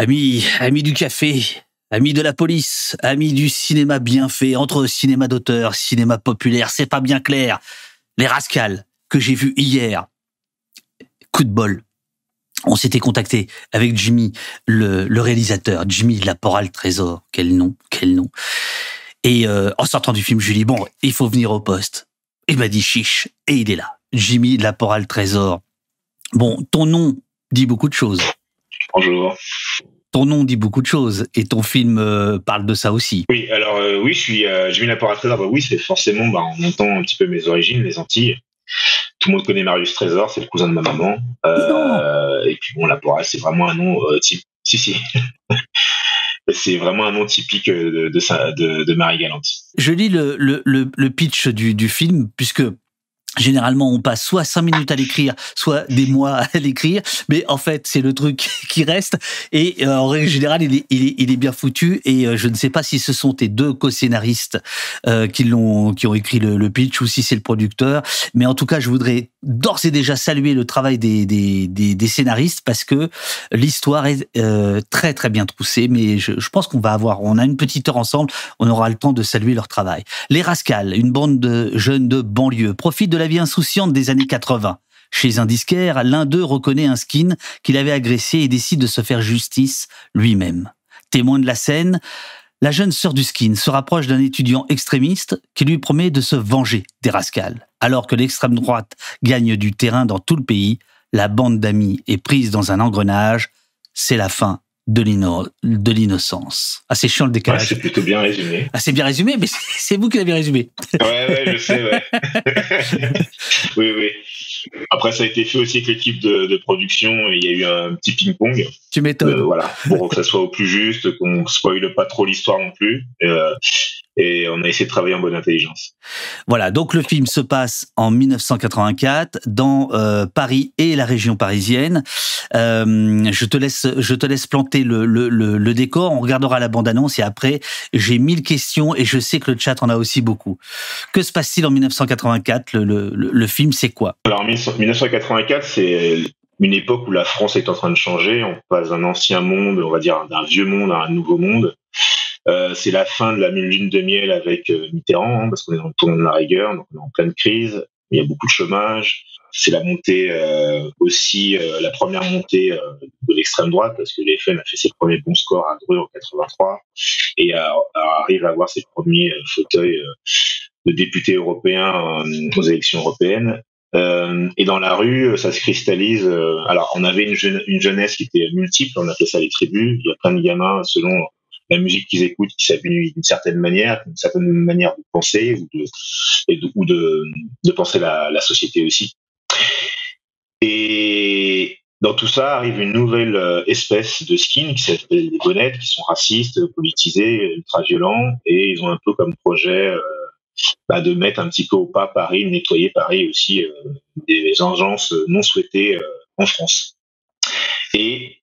Amis, amis du café, amis de la police, amis du cinéma bien fait, entre cinéma d'auteur, cinéma populaire, c'est pas bien clair. Les rascals que j'ai vus hier. Coup de bol. On s'était contacté avec Jimmy, le, réalisateur, Jimmy Laporal Trésor. Quel nom, quel nom. Et euh, en sortant du film, je lui dis, bon, il faut venir au poste. Il m'a dit chiche, et il est là. Jimmy Laporal Trésor. Bon, ton nom dit beaucoup de choses. Bonjour. Ton nom dit beaucoup de choses et ton film euh, parle de ça aussi. Oui, alors euh, oui, je suis euh, Jimmy Laporal Trésor. Bah, oui, c'est forcément, bah, on entend un petit peu mes origines, les Antilles. Tout le monde connaît Marius Trésor, c'est le cousin de ma maman. et puis bon, Laporal, c'est vraiment un nom type. Si, si. c'est vraiment un nom typique de, de, de, Marie Galante. Je lis le, le, le pitch du, du film, puisque Généralement, on passe soit cinq minutes à l'écrire, soit des mois à l'écrire, mais en fait, c'est le truc qui reste. Et euh, en règle générale, il est, bien foutu. Et euh, je ne sais pas si ce sont tes deux co-scénaristes euh, qui l'ont, qui ont écrit le, pitch, ou si c'est le producteur. Mais en tout cas, je voudrais d'ores et déjà saluer le travail des, scénaristes parce que l'histoire est très très bien troussée. Mais je, je pense qu'on va avoir, on a une petite heure ensemble, on aura le temps de saluer leur travail. Les Rascals, une bande de jeunes de banlieue, profitent de la vie insouciante des années 80. Chez un disquaire, l'un d'eux reconnaît un skin qu'il avait agressé et décide de se faire justice lui-même. Témoin de la scène, la jeune sœur du skin se rapproche d'un étudiant extrémiste qui lui promet de se venger des rascals. Alors que l'extrême droite gagne du terrain dans tout le pays, la bande d'amis est prise dans un engrenage. C'est la fin de l'innocence. Assez ah, chiant le décalage. c'est plutôt bien résumé. Assez bien résumé, mais c'est vous qui l'avez résumé. Ouais, ouais, je sais, ouais. oui, oui. Après, ça a été fait aussi avec l'équipe de, production et il y a eu un petit ping-pong. Tu m'étonnes. Euh, voilà, pour que ça soit au plus juste, qu'on ne spoile pas trop l'histoire non plus. Euh, et on a essayé de travailler en bonne intelligence. Voilà, donc le film se passe en 1984 dans euh, Paris et la région parisienne. Euh, je te laisse, je te laisse planter le, le, le, décor. On regardera la bande-annonce et après j'ai mille questions et je sais que le chat en a aussi beaucoup. Que se passe-t-il en 1984 le, le, film, c'est quoi? Alors 1984, c'est une époque où la France est en train de changer. On passe d'un ancien monde, on va dire d'un vieux monde à un nouveau monde. Euh, c'est la fin de la lune de miel avec euh, Mitterrand, hein, parce qu'on est dans le tournant de la rigueur, donc on est en pleine crise. Il y a beaucoup de chômage. C'est la montée euh, aussi, la première montée de l'extrême droite, parce que l'FN a fait ses premiers bons scores à Dreux en 83 et arrive à avoir ses premiers fauteuils de députés européens aux élections européennes. Euh, et dans la rue, ça se cristallise. alors, on avait une, une, jeunesse qui était multiple, on appelait ça les tribus. Il y a plein de gamins selon la musique qu'ils écoutent qui s'habille d'une certaine manière, d'une certaine manière de penser ou de, ou de, de penser la, la, société aussi. Et dans tout ça arrive une nouvelle euh, espèce de skin qui s'appelle les bonnettes, qui sont racistes, politisés, ultra violents, et ils ont un peu comme projet euh, bah, de mettre un petit peu au pas Paris, de nettoyer Paris aussi euh, des engences non souhaitées en France. Et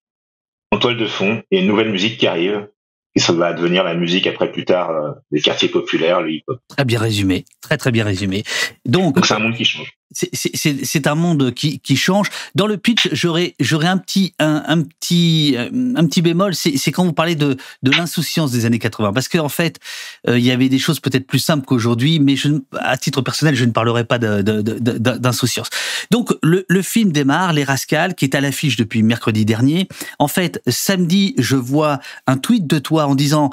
en toile de fond, il y a une nouvelle musique qui arrive, et ça va devenir la musique après plus tard euh, des quartiers populaires, le hip-hop. Très bien résumé, très très bien résumé. Donc, Donc c'est un monde qui change c'est un monde qui, qui, change. Dans le pitch, j'aurais j'aurais un petit un, petit un petit bémol, c'est quand vous parlez de de l'insouciance des années 80, parce qu'en en fait, euh, il y avait des choses peut-être plus simples qu'aujourd'hui, mais je, à titre personnel, je ne parlerai pas d'insouciance. Donc le, le film démarre, Les Rascals, qui est à l'affiche depuis mercredi dernier. En fait, samedi, je vois un tweet de toi en disant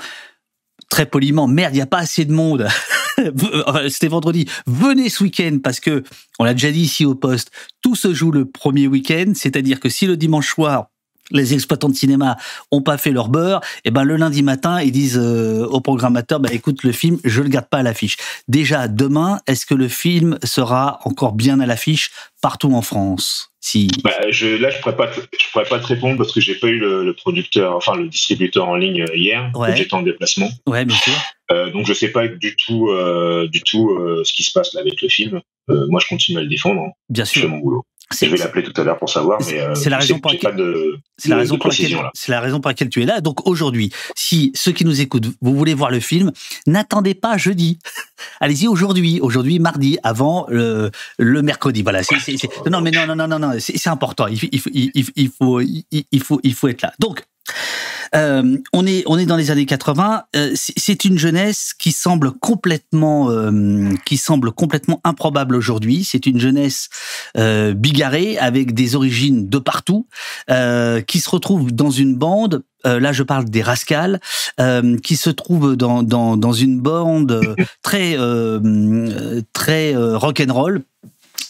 très poliment, merde, il n'y a pas assez de monde. C'était vendredi. Venez ce week-end parce que, on l'a déjà dit ici au poste, tout se joue le premier week-end. C'est-à-dire que si le dimanche soir, les exploitants de cinéma ont pas fait leur beurre, et eh ben le lundi matin ils disent euh, au programmateur bah écoute le film je le garde pas à l'affiche. Déjà demain est-ce que le film sera encore bien à l'affiche partout en France? Si bah, je, là je pourrais pas je pourrais pas te répondre parce que j'ai pas eu le, producteur enfin le distributeur en ligne euh, hier ouais. j'étais en déplacement. Ouais bien sûr. Euh, donc je sais pas du tout du tout ce qui se passe là avec le film. moi je continue à le défendre. Hein. Bien sûr. Je fais mon boulot. Je vais l'appeler tout à l'heure pour savoir, mais euh, c'est la raison pour laquelle c'est la raison pour laquelle c'est la raison pour laquelle tu es là. Donc aujourd'hui, si ceux qui nous écoutent, vous voulez voir le film, n'attendez pas jeudi. Allez-y aujourd'hui, aujourd'hui mardi, avant le, le mercredi. Voilà. non mais non non non non non, c'est important. Il, il, il, il, faut il, faut il faut être là. Donc Euh, on est on est dans les années 80. Euh, c'est une jeunesse qui semble complètement euh, qui semble complètement improbable aujourd'hui. C'est une jeunesse bigarrée avec des origines de partout, qui se retrouve dans une bande là je parle des Rascals, qui se trouve dans, dans, dans une bande très très rock'n'roll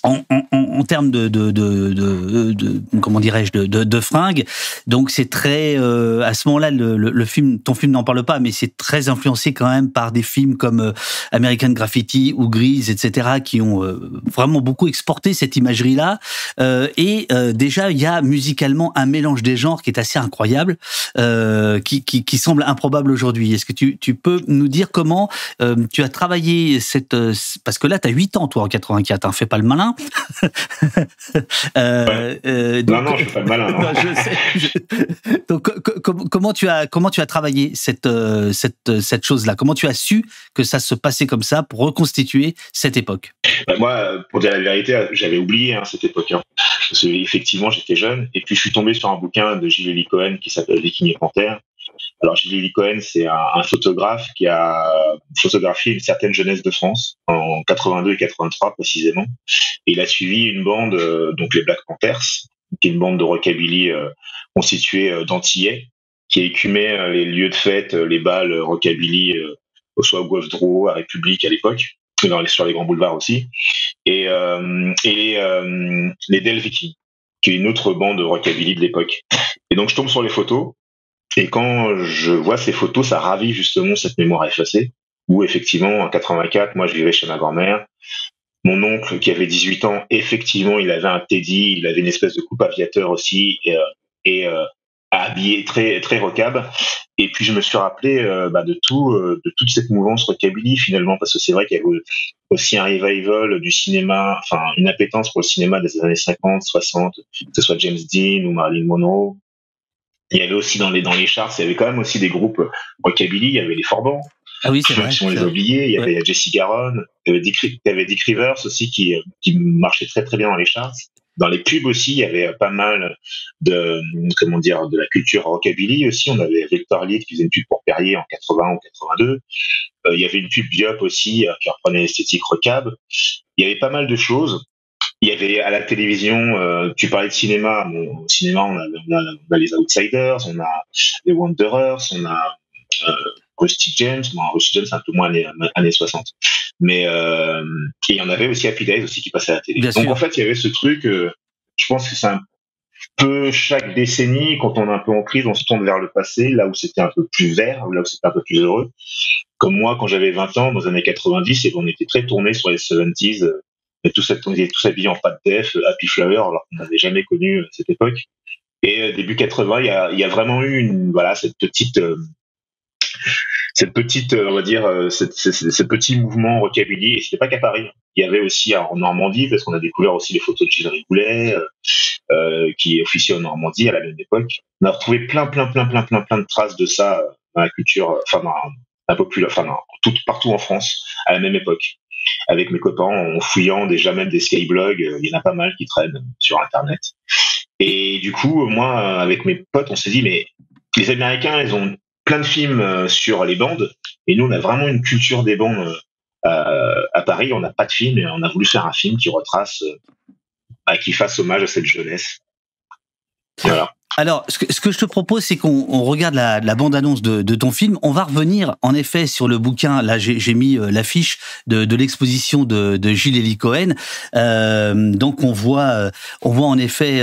en, termes de, de, de, de comment dirais-je de, fringues. Donc c'est très euh, à ce moment-là le, le, film, ton film n'en parle pas, mais c'est très influencé quand même par des films comme euh, American Graffiti ou Grease, etc., qui ont euh, vraiment beaucoup exporté cette imagerie-là. et déjà il y a musicalement un mélange des genres qui est assez incroyable, qui, qui, qui, semble improbable aujourd'hui. Est-ce que tu, tu peux nous dire comment tu as travaillé cette parce que là tu as 8 ans toi en 84, hein, fais pas le malin. euh, euh, non, non, je fais pas le malin. Non. je sais, donc, comment tu as comment tu as travaillé cette euh, cette cette chose-là? Comment tu as su que ça se passait comme ça pour reconstituer cette époque? Bah, Moi, pour dire la vérité, j'avais oublié hein, cette époque. Hein. Parce que, effectivement, j'étais jeune et puis je suis tombé sur un bouquin de Gilles Cohen qui s'appelle Viking et Panthère alors Gilles Cohen, c'est un, photographe qui a photographié une certaine jeunesse de France en 82 et 83 précisément. Et il a suivi une bande, euh, donc les Black Panthers, qui est une bande de rockabilly euh, constituée euh, d'antillais, qui écumait les lieux de fête, les balles rockabilly, soit au Draw, à République à l'époque, sur les grands boulevards aussi, et, les, les Del Viking, qui est une autre bande de rockabilly de l'époque. Et donc je tombe sur les photos et quand je vois ces photos, ça ravit justement cette mémoire effacée, où effectivement, en 84, moi je vivais chez ma grand-mère. Mon oncle, qui avait 18 ans, effectivement, il avait un Teddy, il avait une espèce de coupe aviateur aussi, et, euh, et euh, habillé très très rockab. Et puis je me suis rappelé euh, bah, de tout, de toute cette mouvance rockabilly finalement, parce que c'est vrai qu'il y avait aussi un revival du cinéma, enfin une appétence pour le cinéma des années 50, 60, que ce soit James Dean ou Marilyn Monroe, il y avait aussi dans les dans les charts, il y avait quand même aussi des groupes rockabilly. Il y avait les Forbans. Ah oui, c'est vrai. Si on les a oubliés, il y avait Jesse Garon, il y avait Dick, il y avait Dick Rivers aussi qui qui marchait très très bien dans les charts. Dans les pubs aussi, il y avait pas mal de comment dire de la culture rockabilly aussi. On avait Victor Lee qui faisait une pub pour Perrier en 80 ou 82. Euh, il y avait une pub Biop aussi euh, qui reprenait l'esthétique rockab. Il y avait pas mal de choses il y avait à la télévision, euh, tu parlais de cinéma. au cinéma, on a, on, a, les Outsiders, on a les Wanderers, on a euh, Rusty James. Bon, Rusty James, c'est un peu moins années, années 60. Mais euh, et il y en avait aussi Happy Days aussi qui passait à la télé. Donc en fait, il y avait ce truc. Euh, je pense que c'est un peu chaque décennie, quand on est un peu en crise, on se tourne vers le passé, là où c'était un peu plus vert, là où c'était un peu plus heureux. Comme moi, quand j'avais 20 ans, dans les années 90, et on était très tourné sur les 70s, et on tous habillés en pâte def, Happy Flower, alors qu'on n'avait jamais connu euh, cette époque. Et euh, début 80, il y a, vraiment eu voilà, cette petite, euh, cette petite, on va dire, ce petit mouvement rockabilly. Et c'était pas qu'à Paris. Il y avait aussi en Normandie, parce qu'on a découvert aussi les photos de Gilles Rigoulet, euh, qui officier en Normandie à la même époque. On a retrouvé plein, plein, plein, plein, plein, plein de traces de ça dans la culture, enfin dans la population, enfin tout, partout en France à la même époque avec mes copains en fouillant déjà même des skyblogs. Euh, il y en a pas mal qui traînent sur Internet. Et du coup, moi, avec mes potes, on s'est dit, mais les Américains, ils ont plein de films euh, sur les bandes, et nous, on a vraiment une culture des bandes euh, à Paris. On n'a pas de film, et on a voulu faire un film qui retrace, bah, qui fasse hommage à cette jeunesse. Voilà. Alors, ce que, je te propose, c'est qu'on regarde la, bande-annonce de, ton film. On va revenir, en effet, sur le bouquin. Là, j'ai mis euh, l'affiche de, l'exposition de, Gilles Elie Cohen. Euh, donc, on voit, euh, on voit en effet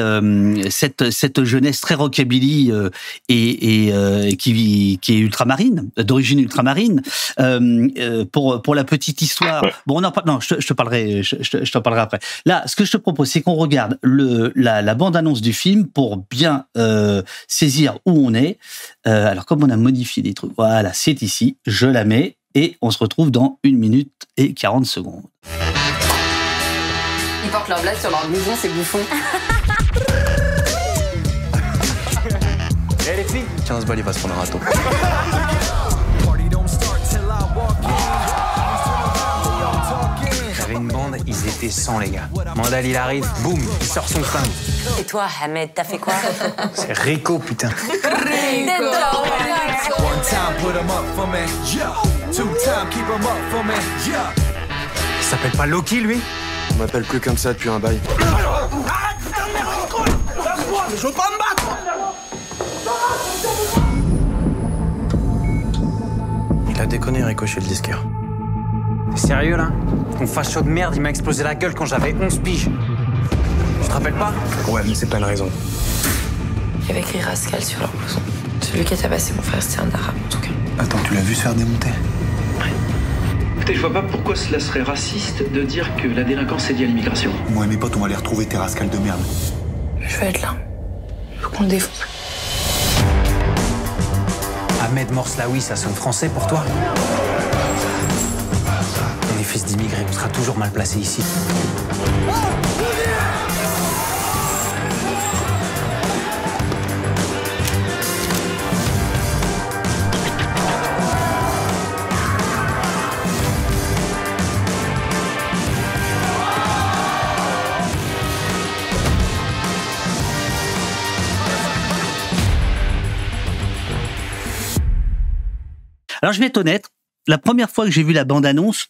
cette, cette jeunesse très rockabilly et, et qui, qui est ultramarine, d'origine ultramarine. pour pour la petite histoire. Bon, non, non, je te, je te parlerai, je, je, t'en parlerai après. Là, ce que je te propose, c'est qu'on regarde le la, la bande-annonce du film pour bien euh, saisir où on est. Euh, alors comme on a modifié des trucs, voilà, c'est ici, je la mets et on se retrouve dans une minute et 40 secondes. Ils portent leur blague sur leur maison, c'est bouffon. Eh les filles 15 balles, il va se prendre un râteau. une bande, ils étaient 100 les gars. Mandal il arrive, boum, il sort son flingue. Et toi, Ahmed, t'as fait quoi C'est Rico, putain. Rico put 'em up for me. Yeah. Two time, keep 'em up for me. Yeah. Il s'appelle pas Loki, lui On m'appelle plus comme ça depuis un bail. Je veux pas me battre Il a déconné, Ricochet, le disqueur. T'es sérieux, là Ton facho de merde, il m'a explosé la gueule quand j'avais 11 piges. Tu te rappelles pas Ouais, mais c'est pas une raison. Il y avait écrit Rascal sur leur blouson. Celui qui a tabassé mon frère, c'était un arabe en tout cas. Attends, tu l'as vu se faire démonter Écoutez, je vois pas pourquoi cela serait raciste de dire que la délinquance est liée à l'immigration. Moi et mes potes, on va aller retrouver tes rascals de merde. Je veux être là. Faut qu'on le défonce. Ahmed Morslaoui, ça sonne français pour toi Fils d'immigrés, on sera toujours mal placé ici. Alors je vais être honnête, la première fois que j'ai vu la bande-annonce,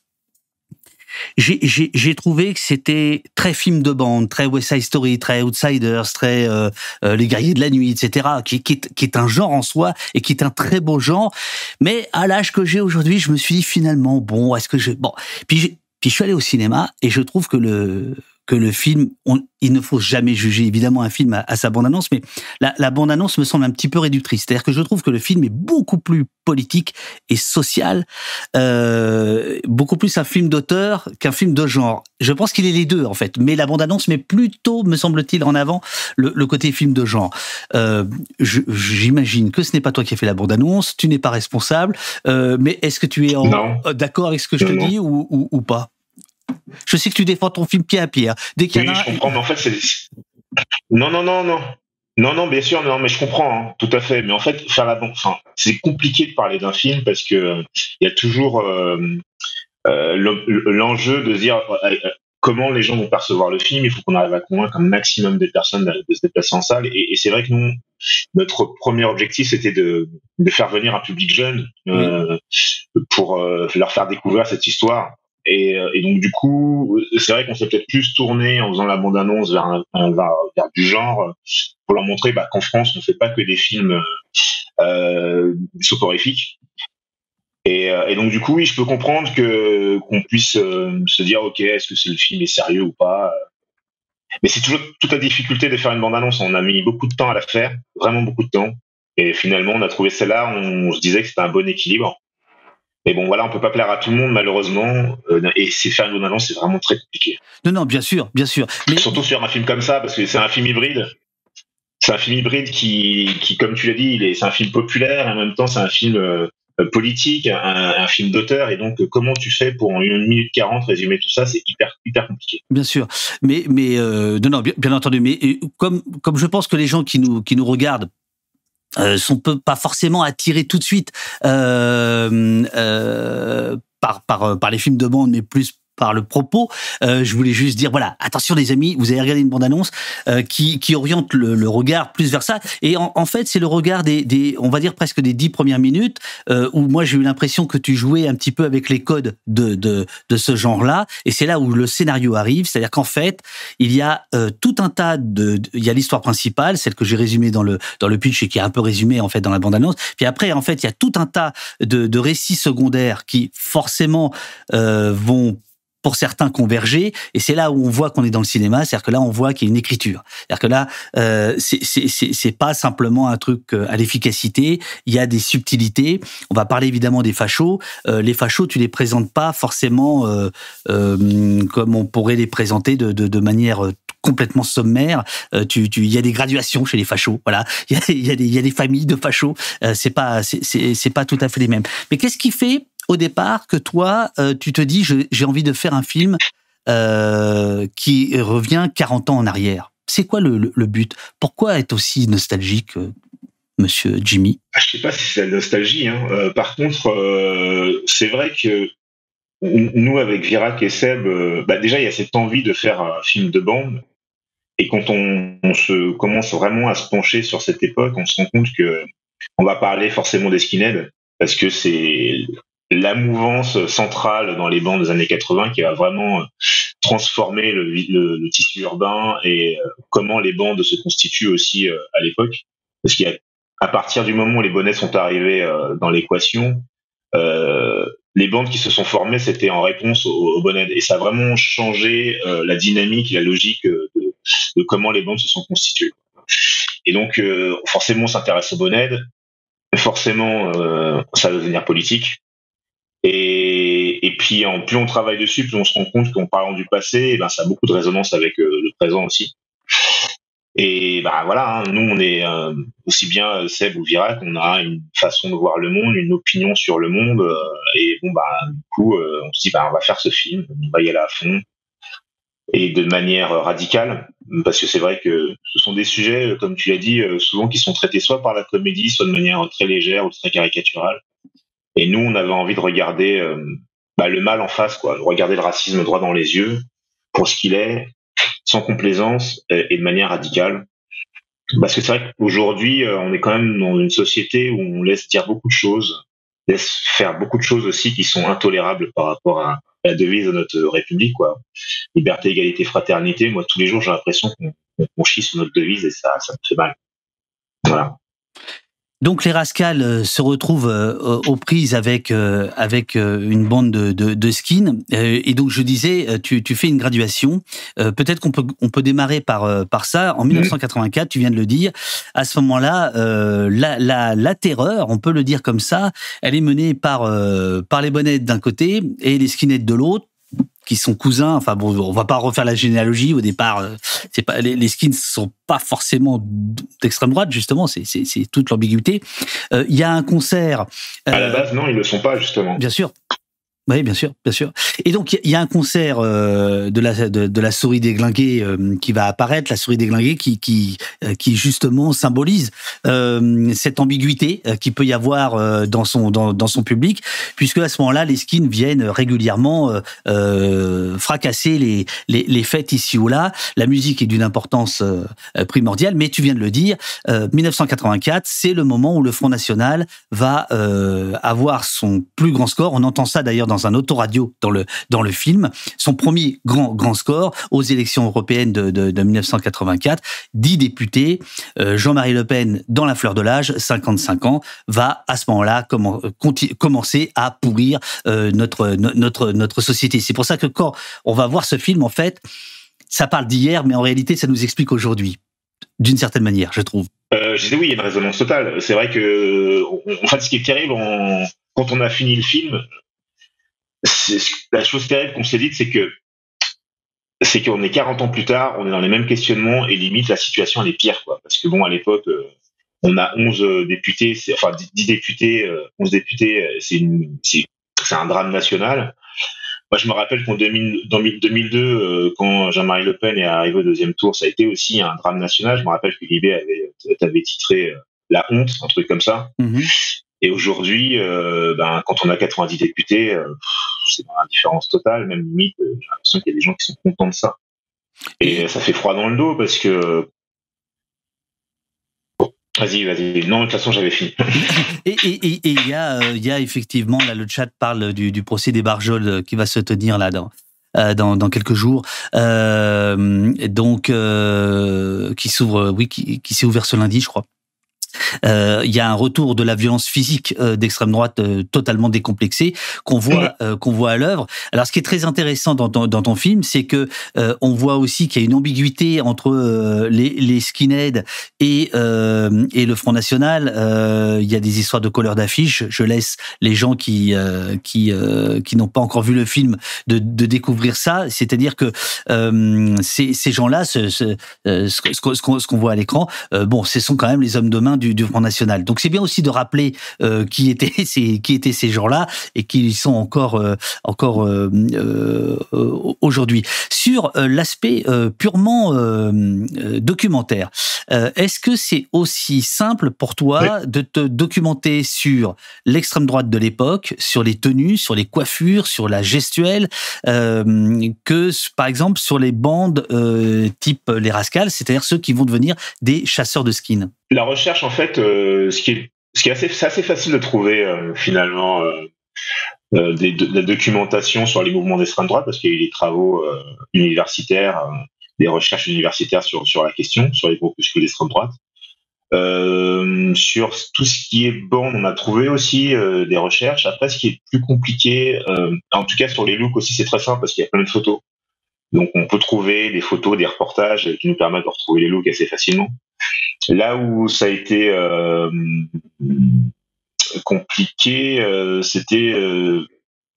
j'ai- trouvé que c'était très film de bande, très West Side Story, très Outsiders, très euh, euh, Les Guerriers de la Nuit, etc., qui, qui, est, qui est un genre en soi et qui est un très beau genre. Mais à l'âge que j'ai aujourd'hui, je me suis dit finalement, bon, est-ce que je... Bon, puis, puis je suis allé au cinéma et je trouve que le que le film, on- il ne faut jamais juger évidemment un film à, à sa bande-annonce, mais la, la bande-annonce me semble un petit peu réductrice. C'est-à-dire que je trouve que le film est beaucoup plus politique et social, euh, beaucoup plus un film d'auteur qu'un film de genre. Je pense qu'il est les deux en fait, mais la bande-annonce met plutôt, me semble-t-il, en avant le, le côté film de genre. Euh, J'imagine que ce n'est pas toi qui as fait la bande-annonce, tu n'es pas responsable, euh, mais est-ce que tu es d'accord avec ce que je Non, te non. dis ou, ou, ou pas? Je sais que tu défends ton film pied à pied. hein. Dès qu'il y en a je comprends, mais en fait, c'est. Non, non, non, non. Non, non, bien sûr, non, mais je comprends, hein, tout à fait. Mais en fait, faire la bon, enfin, c'est compliqué de parler d'un film parce que euh, il y a toujours euh, euh, le- l'enjeu de dire euh, comment les gens vont percevoir le film. Il faut qu'on arrive à convaincre un maximum de personnes de, se déplacer en salle. Et, et c'est vrai que nous, notre premier objectif, c'était de, de faire venir un public jeune euh, pour euh, leur faire découvrir cette histoire. Et, euh, et donc du coup, c'est vrai qu'on s'est peut-être plus tourné en faisant la bande-annonce vers, du genre euh, pour leur montrer bah, qu'en France, on fait pas que des films euh, soporifiques. Et, euh, donc du coup, oui, je peux comprendre qu'on puisse euh, se dire, ok, est-ce que c'est le film est sérieux ou pas Mais c'est toujours toute la difficulté de faire une bande-annonce. On a mis beaucoup de temps à la faire, vraiment beaucoup de temps. Et finalement, on a trouvé celle-là. On, se disait que c'était un bon équilibre. Mais bon, voilà, on peut pas plaire à tout le monde malheureusement. Euh, et c'est faire une bande-annonce, c'est vraiment très compliqué. non, non, bien sûr, bien sûr. Mais Surtout sur un film comme ça, parce que c'est un film hybride. C'est un film hybride qui, qui comme tu l'as dit, c'est un film populaire et en même temps c'est un film euh, politique, un, un film d'auteur. Et donc, comment tu fais pour en une minute quarante résumer tout ça? C'est hyper, hyper compliqué. Bien sûr, mais mais euh, non, non, bien, bien entendu, mais comme comme je pense que les gens qui nous qui nous regardent euh, sont peu- pas forcément attirés tout de suite. Euh, euh, par par par les films de bande, mais plus par le propos. Euh, je voulais juste dire, voilà, attention les amis, vous avez regardé une bande-annonce euh, qui, qui oriente le, regard plus vers ça. Et en, fait, c'est le regard des, des, on va dire presque des dix premières minutes, euh, où moi j'ai eu l'impression que tu jouais un petit peu avec les codes de, de, de ce genre-là. Et c'est là où le scénario arrive, c'est-à-dire qu'en fait, il y a tout un tas de, il y a l'histoire principale, celle que j'ai résumée dans le dans le pitch et qui est un peu résumée en fait dans la bande-annonce. Puis après, en fait, il y a tout un tas de, récits secondaires qui forcément vont pour certains converger, et c'est là où on voit qu'on est dans le cinéma, c'est-à-dire que là on voit qu'il y a une écriture, c'est-à-dire que là euh, c'est pas simplement un truc euh, à l'efficacité, il y a des subtilités. On va parler évidemment des fachos. Euh, les fachos, tu les présentes pas forcément euh, euh, comme on pourrait les présenter de de, de manière euh, complètement sommaire. Euh, tu, tu, il y a des graduations chez les fachos. Voilà, il y a, il y a des, il y a des familles de fachos. C'est pas, c'est pas tout à fait les mêmes. Mais qu'est-ce qui fait au départ que toi, euh, tu te dis, j'ai envie de faire un film euh, qui revient 40 ans en arrière C'est quoi le, but? Pourquoi être aussi nostalgique, euh, Monsieur Jimmy? Ah, Je sais pas si c'est la nostalgie. Hein. Par contre, c'est vrai que nous, avec Virac et Seb, bah déjà, il y a cette envie de faire un film de bande. Et quand on, se commence vraiment à se pencher sur cette époque, on se rend compte que on va parler forcément des parce que c'est la mouvance centrale dans les bandes des années 80 qui a vraiment transformé le, le, tissu urbain et comment les bandes se constituent aussi à l'époque. Parce qu'il y a à partir du moment où les bonnets sont arrivés dans l'équation, euh, les bandes qui se sont formées, c'était en réponse aux, bonnets. Et ça a vraiment changé euh, la dynamique, la logique euh, de, comment les bandes se sont constituées. Et donc, forcément, on s'intéresse aux bonnets. Forcément, ça va devenir politique. Et, et puis, en, plus on travaille dessus, plus on se rend compte qu'en parlant du passé, eh ben, ça a beaucoup de résonance avec le présent aussi. Et bah voilà, hein, nous on est euh, aussi bien euh, Seb ou Virat, on a une façon de voir le monde, une opinion sur le monde, euh, et bon bah du coup on se dit bah on va faire ce film, on va y aller à fond et de manière radicale, parce que c'est vrai que ce sont des sujets, comme tu l'as dit, souvent qui sont traités soit par la comédie, soit de manière très légère ou très caricaturale. Et nous on avait envie de regarder bah, le mal en face, quoi, de regarder le racisme droit dans les yeux pour ce qu'il est, sans complaisance et, de manière radicale. Parce que c'est vrai qu'aujourd'hui, euh, on est quand même dans une société où on laisse dire beaucoup de choses, laisse faire beaucoup de choses aussi qui sont intolérables par rapport à, la devise de notre République, quoi. Liberté, égalité, fraternité. Moi, tous les jours, j'ai l'impression qu'on chie sur notre devise et ça, ça me fait mal. Voilà. Donc les Rascals euh, se retrouvent euh, aux prises avec euh, avec une bande de, de, de skins. Et donc je disais tu, tu fais une graduation. Peut-être qu'on peut on peut démarrer par par ça. En 1984 tu viens de le dire. À ce moment-là la, la la terreur on peut le dire comme ça elle est menée par par les bonnettes d'un côté et les skinheads de l'autre qui sont cousins. Enfin bon, on va pas refaire la généalogie au départ. Euh, c'est pas les, les skins sont pas forcément d'extrême droite justement. C'est c'est toute l'ambiguïté. Euh, il y a un concert. à la base, non, ils le sont pas justement. Bien sûr. Oui, bien sûr, bien sûr. Et donc il y a un concert euh, de la de, la souris déglinguée euh, qui va apparaître, la souris déglinguée qui qui euh, qui justement symbolise cette ambiguïté qui peut y avoir dans son dans, dans son public, puisque à ce moment-là, les skins viennent régulièrement fracasser les, les les fêtes ici ou là. La musique est d'une importance primordiale, mais tu viens de le dire, 1984, c'est le moment où le Front National va avoir son plus grand score. On entend ça d'ailleurs dans un autoradio dans le, dans le film. Son premier grand, grand score aux élections européennes de, de, 1984. 10 députés. Euh, Jean-Marie Le Pen, dans la fleur de l'âge, 55 ans, va à ce moment-là commencer à pourrir euh, notre, notre, notre société. C'est pour ça que quand on va voir ce film, en fait, ça parle d'hier, mais en réalité, ça nous explique aujourd'hui d'une certaine manière, je trouve. Euh, je disais oui, il y a une résonance totale. C'est vrai que, en fait, ce qui est terrible, quand on a fini le film, la chose terrible qu'on s'est dit, c'est que c'est qu'on est 40 ans plus tard, on est dans les mêmes questionnements et limite la situation elle est pire quoi. Parce que bon à l'époque euh, on a 11 euh, députés, enfin 10 députés, 11 euh, députés, c'est c'est un drame national. Moi je me rappelle qu'en 2002 quand Jean-Marie Le Pen est arrivé au deuxième tour, ça a été aussi un drame national. Je me rappelle que Libé avait, avait titré la honte, un truc comme ça. Mm-hmm. Et aujourd'hui, euh, ben, quand on a 90 députés, euh, c'est dans l'indifférence totale, même limite, euh, j'ai l'impression qu'il y a des gens qui sont contents de ça. Et ça fait froid dans le dos parce que Vas-y, vas-y. Non, de toute façon, j'avais fini. et il et, y, a, il y a effectivement, là, le chat parle du, du procès des Barjols qui va se tenir là dans, dans, dans, quelques jours. Euh, donc, euh, qui s'ouvre, oui, qui, qui s'est ouvert ce lundi, je crois. Euh, il y a un retour de la violence physique euh, d'extrême droite euh, totalement décomplexée qu'on voit qu'on voit à l'œuvre. Alors, ce qui est très intéressant dans ton, dans ton film, c'est que on voit aussi qu'il y a une ambiguïté entre les, les skinheads et et le Front National. Il y a des histoires de couleurs d'affiches. Je laisse les gens qui qui qui n'ont pas encore vu le film de, de découvrir ça. C'est-à-dire que ces, ces gens-là, ce, ce, ce qu'on voit à l'écran, bon, ce sont quand même les hommes de main du, Front National. Donc c'est bien aussi de rappeler euh, qui étaient ces qui étaient ces gens-là et qui sont encore euh, encore euh, aujourd'hui. Sur l'aspect purement documentaire, est-ce que c'est aussi simple pour toi de te documenter sur l'extrême droite de l'époque, sur les tenues, sur les coiffures, sur la gestuelle, que par exemple sur les bandes type les Rascals, c'est-à-dire ceux qui vont devenir des chasseurs de skins? La recherche en fait, euh, ce qui est ce qui est assez, assez facile de trouver euh, finalement euh, euh, des, de, la documentation sur les mouvements d'extrême droite parce qu'il y a eu des travaux euh, universitaires, euh, des recherches universitaires sur sur la question, sur les groupuscules d'extrême droite. Sur tout ce qui est borne, on a trouvé aussi des recherches. Après, ce qui est plus compliqué, en tout cas sur les looks aussi, c'est très simple parce qu'il y a plein de photos. Donc, on peut trouver des photos, des reportages qui nous permettent de retrouver les looks assez facilement. Là où ça a été euh, compliqué, euh, c'était euh,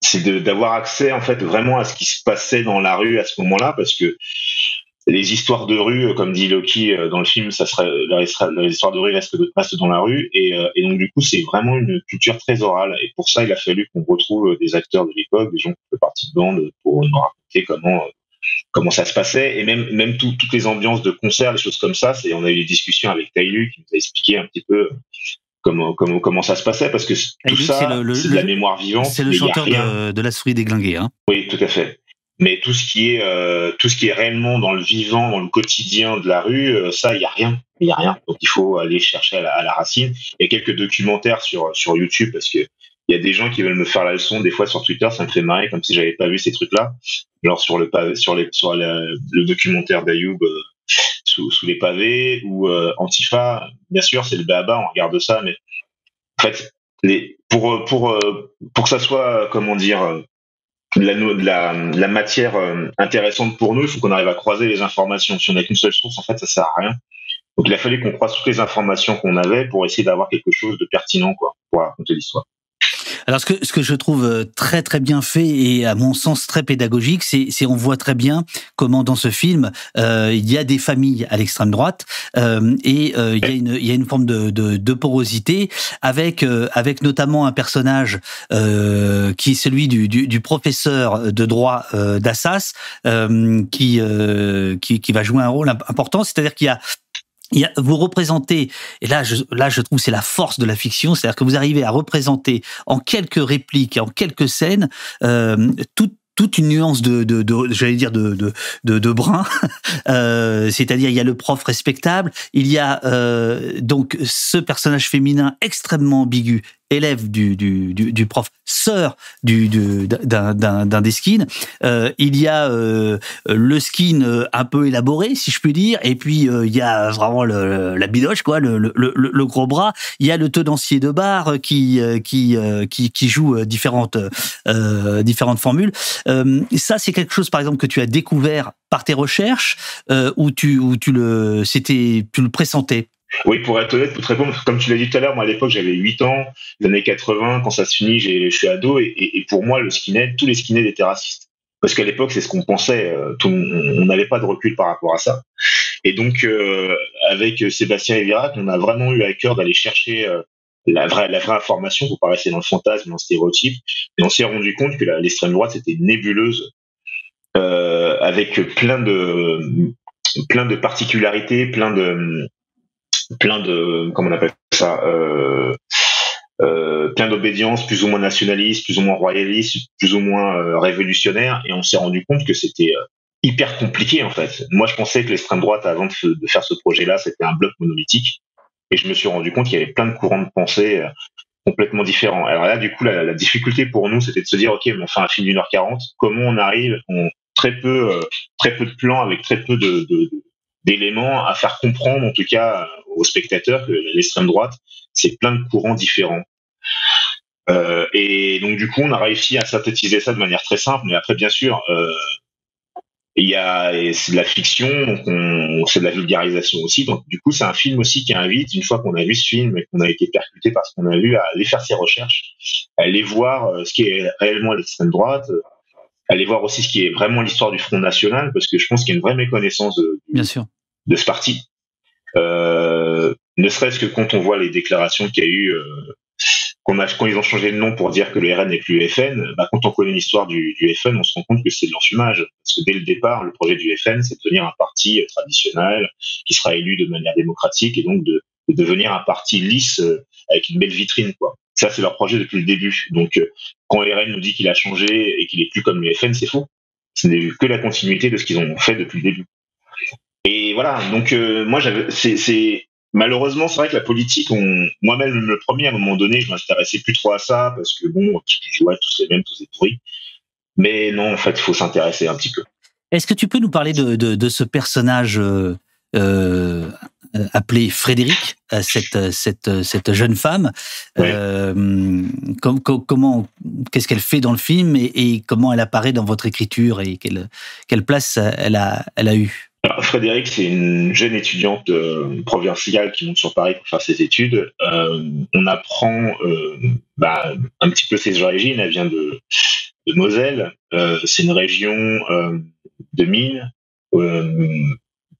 c'est d'avoir accès en fait vraiment à ce qui se passait dans la rue à ce moment-là, parce que les histoires de rue, euh, comme dit Loki euh, dans le film, ça serait les histoires de rue restent, dans la rue, et, euh, et donc du coup c'est vraiment une culture très orale, et pour ça il a fallu qu'on retrouve des acteurs de l'époque, des gens qui font partie de bande pour nous raconter comment comment ça se passait et même même tout- toutes les ambiances de concerts, les choses comme ça. C'est on a eu des discussions avec Tailu qui nous a expliqué un petit peu comment comment comment ça se passait parce que tout Tailu, ça c'est de la mémoire vivante. C'est le chanteur de, de La souris déglinguée. Hein. Oui, tout à fait. Mais tout ce qui est euh, tout ce qui est réellement dans le vivant, dans le quotidien de la rue, euh, ça, il y a rien. Il y a rien. Donc il faut aller chercher à la, à la racine. Il y a quelques documentaires sur sur YouTube parce que il y a des gens qui veulent me faire la leçon des fois sur Twitter, ça me fait marrer comme si j'avais pas vu ces trucs-là. Genre sur le sur les sur le documentaire d'Ayoub euh, sous, sous les pavés ou euh, Antifa. Bien sûr, c'est le baba, on regarde ça, mais en fait, pour pour euh, pour que ça soit comment dire la, la, matière intéressante pour nous, il faut qu'on arrive à croiser les informations. Si on n'a qu'une seule source, en fait, ça sert à rien. Donc, il a fallu qu'on croise toutes les informations qu'on avait pour essayer d'avoir quelque chose de pertinent, quoi, pour raconter l'histoire. Alors ce que ce que je trouve euh, très très bien fait et à mon sens très pédagogique, c'est c'est on voit très bien comment dans ce film euh, il y a des familles à l'extrême droite euh, et euh, il y a une il y a une forme de de, de porosité avec euh, avec notamment un personnage euh, qui est celui du du, du professeur de droit d'Assas qui, qui qui va jouer un rôle imp- important, c'est-à-dire qu'il y a, vous représentez, et là je, là je trouve c'est la force de la fiction, c'est-à-dire que vous arrivez à représenter en quelques répliques, en quelques scènes, euh, toute toute une nuance de, de, de j'allais dire de de de, de brun, euh, c'est-à-dire il y a le prof respectable, il y a euh, donc ce personnage féminin extrêmement ambigu, élève du du, du, prof, sœur du du- d'un d'un d'un des skins, euh, il y a euh, le skin euh, un peu élaboré, si je puis dire, et puis il y a vraiment le, la bidoche, quoi, le, le, le, gros bras. Il y a le tenancier de bar qui qui qui, joue différentes différentes formules. Ça, c'est quelque chose, par exemple, que tu as découvert par tes recherches, où tu où tu le c'était tu le pressentais? Oui, pour être honnête, pour te répondre, comme tu l'as dit tout à l'heure, moi à l'époque j'avais 8 ans, les années 80, quand ça se finit, je suis ado, et, pour moi le skinhead, tous les skinheads étaient racistes. Parce qu'à l'époque, c'est ce qu'on pensait, euh, on n'avait pas de recul par rapport à ça. Et donc, euh, avec Sébastien Evirac, on a vraiment eu à cœur d'aller chercher euh, la vraie, la vraie information pour pas rester dans le fantasme, dans le stéréotype. Et on s'est rendu compte que l'extrême droite, c'était nébuleuse euh, avec plein de plein de particularités, plein de plein de comment on appelle ça euh, euh, plein d'obédience plus ou moins nationaliste plus ou moins royaliste plus ou moins euh, révolutionnaire. Et on s'est rendu compte que c'était euh, hyper compliqué en fait. Moi je pensais que l'extrême droite avant de, faire ce projet là c'était un bloc monolithique. Et je me suis rendu compte qu'il y avait plein de courants de pensée complètement différents. Alors là du coup la, difficulté pour nous c'était de se dire ok mais on fait un film d'une heure quarante. Comment on arrive? On très peu très peu de plans avec très peu de d'éléments à faire comprendre, en tout cas euh, aux spectateurs, que l'extrême droite, c'est plein de courants différents. Euh, et donc du coup, on a réussi à synthétiser ça de manière très simple. Mais après, bien sûr, euh, il y a c'est de la fiction, donc on, c'est de la vulgarisation aussi. Donc du coup, c'est un film aussi qui invite, une fois qu'on a vu ce film et qu'on a été percuté par ce qu'on a vu, à aller faire ses recherches, à aller voir euh, ce qui est réellement l'extrême droite, aller voir aussi ce qui est vraiment l'histoire du Front National, parce que je pense qu'il y a une vraie méconnaissance de, Bien sûr. de ce parti. Euh, ne serait-ce que quand on voit les déclarations qu'il y a eu, euh, qu'on a, quand ils ont changé de nom pour dire que le RN n'est plus FN, bah, quand on connaît l'histoire du, du FN, on se rend compte que c'est de l'enfumage. Parce que dès le départ, le projet du FN, c'est de devenir un parti euh, traditionnel, qui sera élu de manière démocratique, et donc de, de devenir un parti lisse euh, avec une belle vitrine, quoi. Ça, c'est leur projet depuis le début. Donc, euh, quand le RN nous dit qu'il a changé et qu'il est plus comme le FN, c'est faux. Ce n'est que la continuité de ce qu'ils ont fait depuis le début. Et voilà, donc euh, moi c'est malheureusement, c'est vrai que la politique, moi-même le premier, à un moment donné, je m'intéressais plus trop à ça parce que bon, je vois tous les mêmes, tous les pourris. Mais non, en fait, il faut s'intéresser un petit peu. Est-ce que tu peux nous parler de, de, de ce personnage euh, euh, appelé Frédéric, cette, cette, cette jeune femme euh, com- com- Comment, qu'est-ce qu'elle fait dans le film et, et comment elle apparaît dans votre écriture et quelle, quelle place elle a, elle a eu Alors, Frédéric, c'est une jeune étudiante euh, provinciale qui monte sur Paris pour faire ses études. Euh, on apprend euh, bah, un petit peu ses origines. Elle vient de, de Moselle. C'est une région de mines.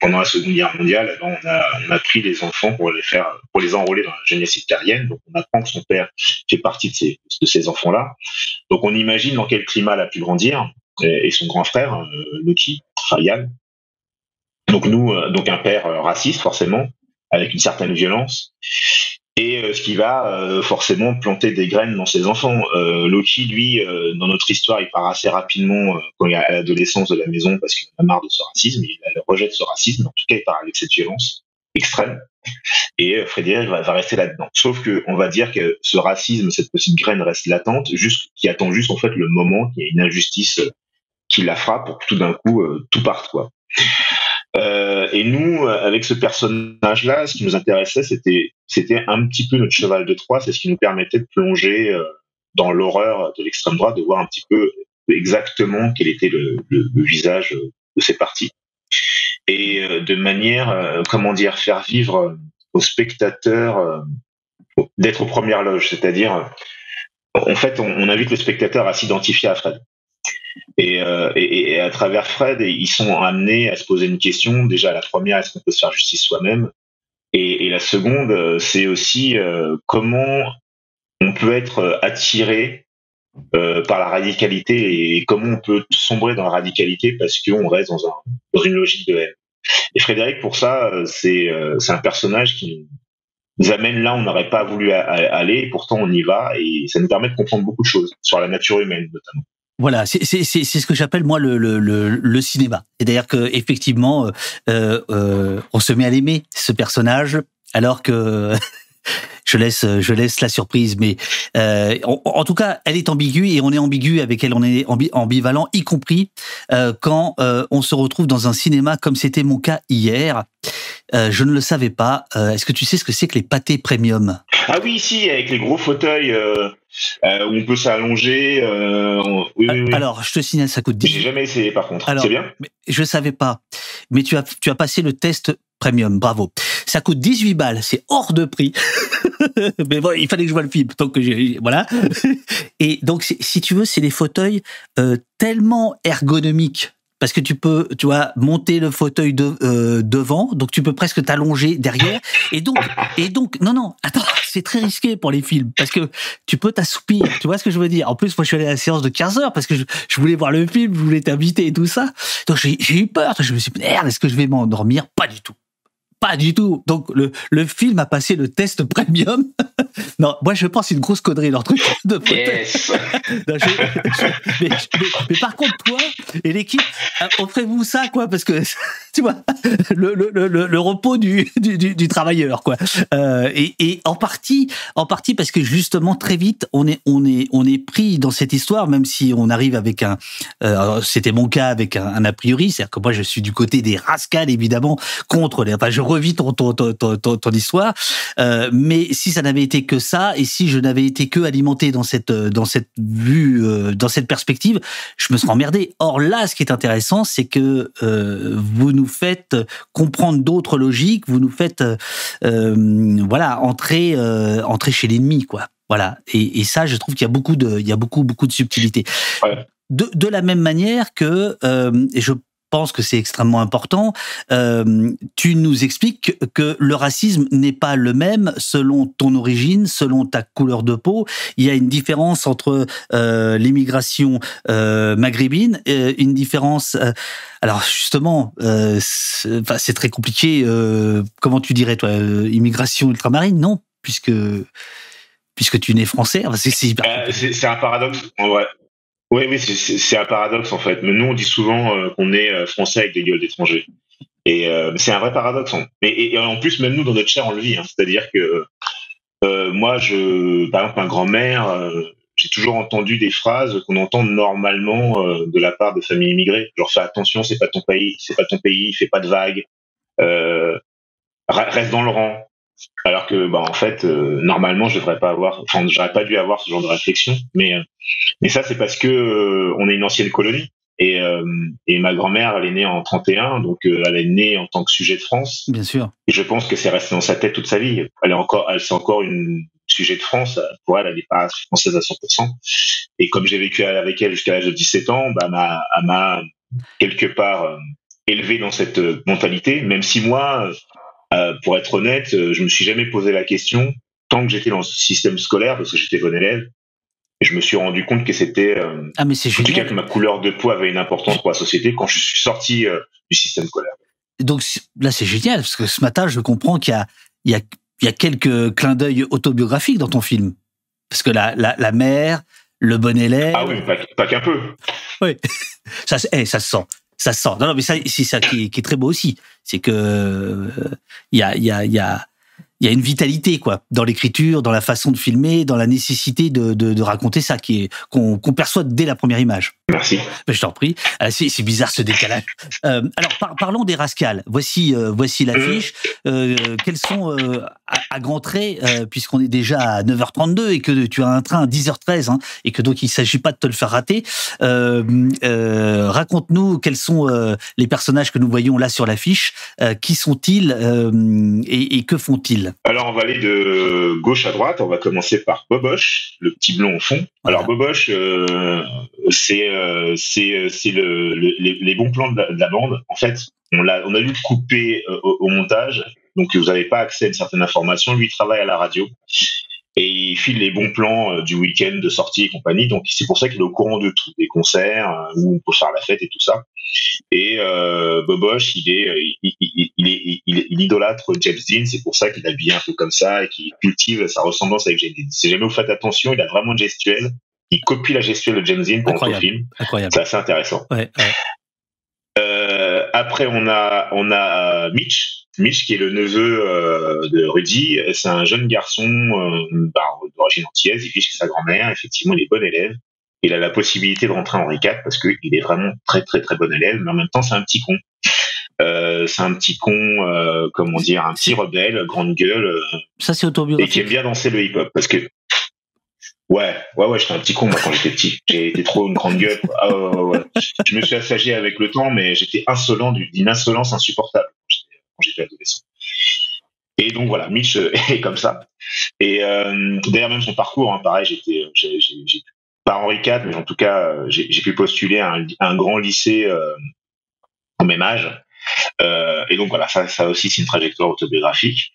Pendant la Seconde Guerre mondiale, on a, on a pris les enfants pour les faire, pour les enrôler dans la jeunesse hitlérienne. Donc, on apprend que son père fait partie de ces, de ces enfants-là. Donc, on imagine dans quel climat elle a pu grandir. Et, son grand frère, euh, Yann, donc nous, euh, donc un père euh, raciste forcément, avec une certaine violence, et euh, ce qui va euh, forcément planter des graines dans ses enfants. Euh, Loki, lui, dans notre histoire, il part assez rapidement quand il est à l'adolescence de la maison parce qu'il en a marre de ce racisme, il rejette ce racisme, en tout cas il part avec cette violence extrême. Et Frédéric va, rester là-dedans. Sauf que on va dire que ce racisme, cette petite graine reste latente, juste, qui attend juste en fait le moment qu'il y a une injustice qui la frappe pour que tout d'un coup tout parte quoi. Euh, et nous, euh, avec ce personnage-là, ce qui nous intéressait, c'était c'était un petit peu notre cheval de Troie, c'est ce qui nous permettait de plonger euh, dans l'horreur de l'extrême droite, de voir un petit peu exactement quel était le, le, le visage euh, de ces partis, et de manière, comment dire, faire vivre aux spectateurs d'être aux premières loges, c'est-à-dire, en fait, on, on invite le spectateur à s'identifier à Fred. Et, euh, et, à travers Fred, ils sont amenés à se poser une question. Déjà, la première, est-ce qu'on peut se faire justice soi-même? Et, la seconde, euh, c'est aussi euh, comment on peut être attiré par la radicalité et comment on peut sombrer dans la radicalité parce qu'on reste dans, un, dans une logique de haine. Et Frédéric, pour ça, c'est un personnage qui nous amène là où on n'aurait pas voulu aller, et pourtant on y va, et ça nous permet de comprendre beaucoup de choses, sur la nature humaine notamment. Voilà, c'est ce que j'appelle moi le, le, le, le cinéma. D'ailleurs que effectivement, euh, euh, on se met à l'aimer ce personnage, alors que je laisse je laisse la surprise. Mais euh, en, en tout cas, elle est ambiguë et on est ambigu avec elle, on est ambi- ambivalent, y compris euh, quand euh, on se retrouve dans un cinéma comme c'était mon cas hier. Euh, je ne le savais pas. Euh, Est-ce que tu sais ce que c'est que les pâtés premium? Ah oui, si, avec les gros fauteuils euh, euh, où on peut s'allonger. Euh, on- oui, oui, oui. Alors, je te signale, ça coûte 10 J'ai jamais essayé par contre. C'est bien? je savais pas. Mais tu as, tu as passé le test premium. Bravo. Ça coûte 18 balles. C'est hors de prix. mais bon, il fallait que je vois le film. Voilà. Et donc, si tu veux, c'est des fauteuils euh, tellement ergonomiques. Parce que tu peux, tu vois, monter le fauteuil euh, devant, donc tu peux presque t'allonger derrière. Et donc, et donc, non, non, attends, c'est très risqué pour les films parce que tu peux t'assoupir. Tu vois ce que je veux dire? En plus, moi, je suis allé à la séance de 15 heures parce que je, je voulais voir le film, je voulais t'inviter et tout ça. Donc j'ai eu peur. Je me suis dit, merde, est-ce que je vais m'endormir? Pas du tout. Pas du tout. Donc le, le film a passé le test premium. non, moi je pense une grosse connerie leur truc de. Yes Non, je- je- mais, mais- mais par contre, toi et l'équipe, euh, offrez-vous ça, quoi, parce que, tu vois, le, le, le, le repos du, du, du, du travailleur, quoi. Euh, et, et en partie, en partie parce que justement, très vite, on est, on est, on est pris dans cette histoire, même si on arrive avec un, euh, c'était mon cas avec un, un a priori, c'est-à-dire que moi, je suis du côté des rascals, évidemment, contre les, enfin, je revis ton, ton, ton, ton, ton- ton histoire, euh, mais si ça n'avait été que ça, et si je n'avais été que alimenté dans cette euh, dans cette vue, euh, dans cette perspective, je me serais emmerdé. Or là, ce qui est intéressant, c'est que euh, vous nous faites comprendre d'autres logiques, vous nous faites voilà entrer entrer chez l'ennemi, quoi. Voilà. Et, et ça, je trouve qu'il y a beaucoup de il y a beaucoup beaucoup de subtilité. Ouais. De, de la même manière que euh, et je pense que c'est extrêmement important. Euh, tu nous expliques que, le racisme n'est pas le même selon ton origine, selon ta couleur de peau. Il y a une différence entre euh, l'immigration euh, maghrébine, une différence. alors justement, c'est enfin, très compliqué. comment tu dirais toi, immigration ultramarine? Non, puisque puisque tu nais français. C'est Euh, un paradoxe, vrai. Oui, c'est- un paradoxe en fait. Mais nous, on dit souvent euh, qu'on est euh, français avec des gueules d'étrangers. Et euh, c'est un vrai paradoxe. hein. Et, en plus, même nous, dans notre chair, on le vit. hein. C'est-à-dire que moi, je, par exemple, ma grand-mère, j'ai toujours entendu des phrases qu'on entend normalement de la part de familles immigrées. Genre, fais attention, c'est pas ton pays, c'est pas ton pays, fais pas de vagues, reste dans le rang. Alors que, bah, en fait, euh, normalement, je devrais pas avoir, enfin, j'aurais pas dû avoir ce genre de réflexion. Mais, euh, mais ça, c'est parce que euh, on est une ancienne colonie. Et, euh, et ma grand-mère, elle est née en 31, donc elle est née en tant que sujet de France. Bien sûr. Et je pense que c'est resté dans sa tête toute sa vie. Elle est encore, elle c'est encore une sujet de France. Pour elle, elle n'est pas française à 100%. Et comme j'ai vécu avec elle jusqu'à l'âge de 17 ans, bah, m'a, elle m'a quelque part élevé dans cette mentalité. Même si moi, euh, pour être honnête, euh, je me suis jamais posé la question tant que j'étais dans ce système scolaire parce que j'étais bon élève. Et je me suis rendu compte que c'était euh, Ah, mais c'est en tout cas que ma couleur de peau avait une importance pour la société quand je suis sorti euh, du système scolaire. Donc là, c'est génial, parce que ce matin, je comprends qu'il y a, il y a, il y a quelques clins d'œil autobiographiques dans ton film. Parce que la, la, la mère, le bon élève, Ah oui, pas, pas qu'un peu. ça, se- eh, ça se sent. Ça sent. Non, mais ça, c'est ça qui est, très beau aussi. C'est que euh, il y a, y a, il y a une vitalité quoi dans l'écriture, dans la façon de filmer, dans la nécessité de, de, de raconter ça qui est qu'on qu'on perçoit dès la première image. Merci. Ben, Je t'en prie. Euh, C'est bizarre ce décalage. Euh, alors par- parlons des Rascals. Voici euh, voici l'affiche. Euh, quels sont euh, à, à grands traits, euh, puisqu'on est déjà à 9h32 et que tu as un train à 10h13 hein, et que donc il s'agit pas de te le faire rater. Euh, euh, Raconte-nous quels sont euh, les personnages que nous voyons là sur l'affiche. Euh, qui sont-ils euh, et, et que font-ils? Alors, on va aller de gauche à droite. On va commencer par Boboche, le petit blond au fond. Alors, Boboche, euh, c'est euh, c'est euh, c'est le, le- les, les bons plans de la, de la bande. En fait, on l'a on a dû le couper euh, au, au montage, donc vous n'avez pas accès à une certaine information. Lui il travaille à la radio et il file les bons plans du week-end de sortie et compagnie. Donc, c'est pour ça qu'il est au courant de tout, des concerts où on peut faire la fête et tout ça. Et euh, Boboche, il est, il, il, il, est, il, il idolâtre James Dean, c'est pour ça qu'il habille un peu comme ça et qu'il cultive sa ressemblance avec James Dean. Si jamais vous faites attention, il a vraiment une gestuelle. Il copie la gestuelle de James Dean pendant le film. Incroyable. C'est assez intéressant. Ouais, ouais. Euh, après, on a, on a Mitch. Mitch, qui est le neveu euh, de Rudy, c'est un jeune garçon euh, bah, d'origine antillaise. Il vit chez sa grand-mère. Effectivement, il est bon élève. Il a la possibilité de rentrer en Henri IV parce qu'il est vraiment très, très, très bon élève. Mais en même temps, c'est un petit con. Euh, c'est un petit con, euh, comment dire, un petit rebelle, grande gueule, euh, Ça c'est et qui autobiographique. aime bien danser le hip-hop. Parce que, ouais, ouais, ouais, j'étais un petit con moi quand j'étais petit. J'ai été trop une grande gueule. Ah, ouais, ouais, ouais. Je me suis assagi avec le temps, mais j'étais insolent, du- d'une insolence insupportable quand j'étais- j'étais adolescent. Et donc voilà, Mitch euh, est comme ça. Et euh, d'ailleurs même son parcours, hein, pareil, j'étais, j'ai, j'ai- pas Henri IV, mais en tout cas, euh, j'ai, pu postuler à un, grand lycée euh, au même âge. Euh, et donc voilà, ça, aussi c'est une trajectoire autobiographique.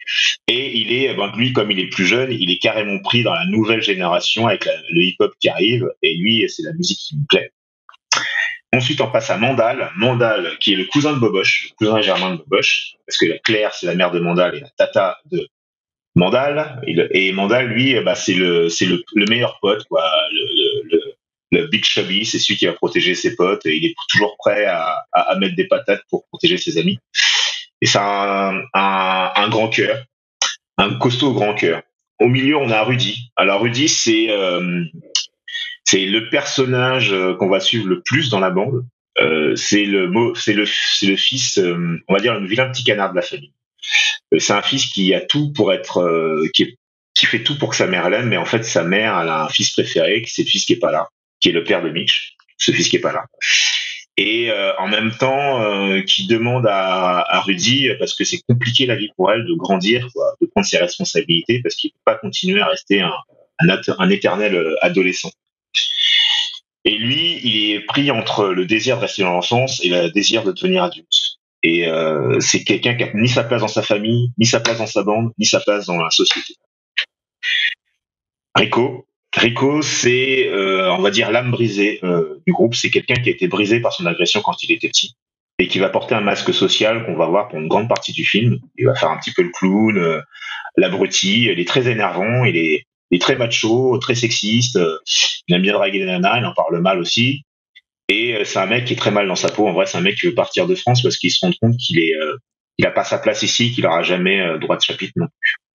Et il est, ben, lui comme il est plus jeune, il est carrément pris dans la nouvelle génération avec le hip-hop qui arrive. Et lui, c'est la musique qui lui plaît. Ensuite, on passe à Mandal. Mandal, qui est le cousin de Boboche, le cousin germain de Boboche, parce que la Claire, c'est la mère de Mandal et la tata de Mandal. Et, Mandal, lui, c'est le, c'est le, le meilleur pote, quoi. Le, big chubby, c'est celui qui va protéger ses potes. Et il est toujours prêt à, mettre des patates pour protéger ses amis. Et c'est un, un, grand cœur, un costaud grand cœur. Au milieu, on a Rudy. Alors Rudy, c'est euh, c'est le personnage euh, qu'on va suivre le plus dans la bande. Euh, c'est le c'est le, c'est le fils, on va dire le vilain petit canard de la famille. C'est un fils qui a tout pour être, qui, qui fait tout pour que sa mère l'aime, mais en fait sa mère elle a un fils préféré, qui c'est le fils qui est pas là, qui est le père de Mitch, ce fils qui est pas là. Et euh, en même temps, euh, qui demande à, Rudy, parce que c'est compliqué la vie pour elle de grandir, de prendre ses responsabilités, parce qu'il peut pas continuer à rester un, éternel euh, adolescent. Et lui, il est pris entre le désir de rester dans l'enfance et le désir de devenir adulte. Et c'est quelqu'un qui a ni sa place dans sa famille, ni sa place dans sa bande, ni sa place dans la société. Rico, Rico, c'est, euh, on va dire, l'âme brisée euh, du groupe. C'est quelqu'un qui a été brisé par son agression quand il était petit et qui va porter un masque social qu'on va voir pour une grande partie du film. Il va faire un petit peu le clown, euh, l'abruti. Il est très énervant, il est, très macho, très sexiste. euh, il aime bien draguer les nanas, il en parle mal aussi. Et c'est un mec qui est très mal dans sa peau. En vrai, c'est un mec qui veut partir de France parce qu'il se rend compte qu'il est, il a pas sa place ici, qu'il aura jamais droit de chapitre non plus.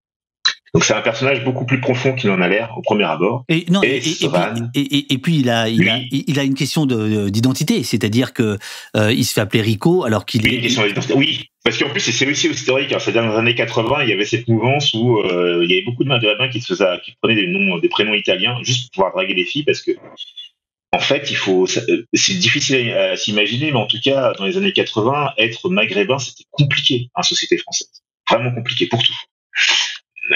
Donc c'est un personnage beaucoup plus profond qu'il en a l'air au premier abord. Et non, et, et, puis, il a, il, a, il a une question d'identité, c'est-à-dire que euh, il se fait appeler Rico alors qu'il oui, est. Oui, parce qu'en plus c'est aussi historique. Hein. C'est dans les années 80, il y avait cette mouvance où euh, il y avait beaucoup de maghrébins qui se faisaient, qui prenaient des noms, des prénoms italiens juste pour pouvoir draguer les filles, parce que en fait, il faut, euh, c'est difficile à s'imaginer, mais en tout cas, dans les années 80, être maghrébin, c'était compliqué en société française. Vraiment compliqué pour tout.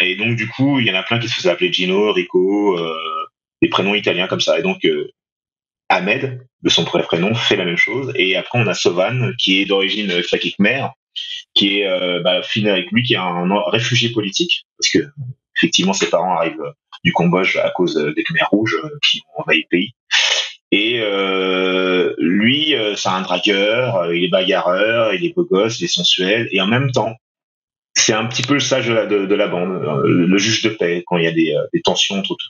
Et donc, du coup, il y en a plein qui se faisaient appeler Gino, Rico, euh, des prénoms italiens comme ça. Et donc, euh, Ahmed, de son vrai prénom, fait la même chose. Et après, on a Sovan, qui est d'origine mère, qui est euh, bah, avec lui, qui est un, réfugié politique, parce que effectivement, ses parents arrivent du Cambodge à cause des Khmers rouges qui ont envahi le pays. Et euh, lui, c'est un dragueur, il est bagarreur, il est beau gosse, il est sensuel, et en même temps, c'est un petit peu le sage de la, de, la bande, euh, le juge de paix quand il y a des, euh, des tensions entre tout.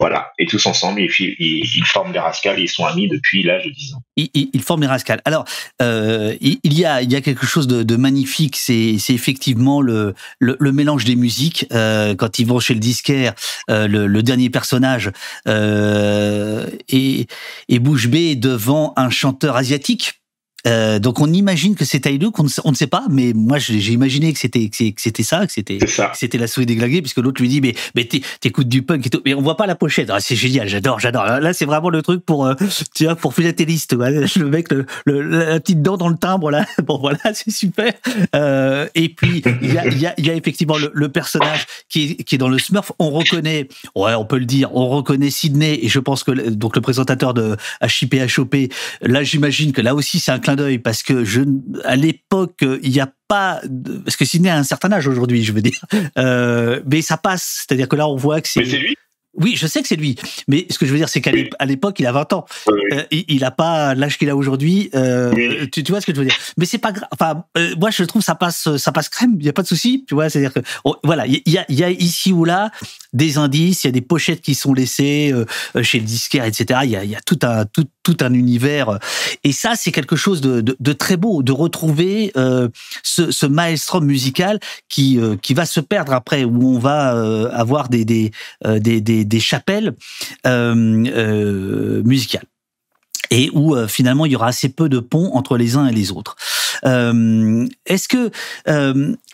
Voilà, et tous ensemble, ils, forment les rascals, ils sont amis depuis l'âge de 10 ans. Ils, forment les rascals. Alors, euh, il, y a, quelque chose de, magnifique, c'est effectivement le, mélange des musiques. Quand ils vont chez le disquaire, le, dernier personnage est, est bouche bée devant un chanteur asiatique euh, donc on imagine que c'est Taïlouk, on, on ne sait pas, mais moi j'ai imaginé que c'était que c'était ça, que c'était c'était la souris déglinguée, puisque l'autre lui dit mais mais t'écoutes du punk et tout, mais on voit pas la pochette. Ah, c'est génial, j'adore, j'adore. Là c'est vraiment le truc pour euh, tu vois pour philatéliste, le mec le, la petite dent dans le timbre là, bon voilà c'est super. Euh, et puis il y a, y, a, y a effectivement le, le, personnage qui est, qui est dans le Smurf, on reconnaît, ouais on peut le dire, on reconnaît Sydney et je pense que donc le présentateur de HIP là j'imagine que là aussi c'est un clin d'œil parce que je, à l'époque, il n'y a pas, parce que Sidney a un certain âge aujourd'hui, je veux dire, euh, mais ça passe. C'est-à-dire que là, on voit que c'est. Mais c'est lui. Oui, je sais que c'est lui, mais ce que je veux dire, c'est qu'à l'époque, il a 20 ans. Euh, il n'a pas l'âge qu'il a aujourd'hui. Euh, tu, tu, vois ce que je veux dire Mais c'est pas grave. Enfin, euh, moi, je trouve ça passe, ça passe crème. Il n'y a pas de souci. Tu vois, c'est-à-dire que voilà, il y a, y a, ici ou là des indices. Il y a des pochettes qui sont laissées chez le disquaire, etc. Il y a, y a tout un tout, tout un univers. Et ça, c'est quelque chose de, de, de, très beau, de retrouver ce, ce maelstrom musical qui qui va se perdre après, où on va avoir des des, des, chapelles euh, euh, musicales et où euh, finalement il y aura assez peu de ponts entre les uns et les autres. est-ce que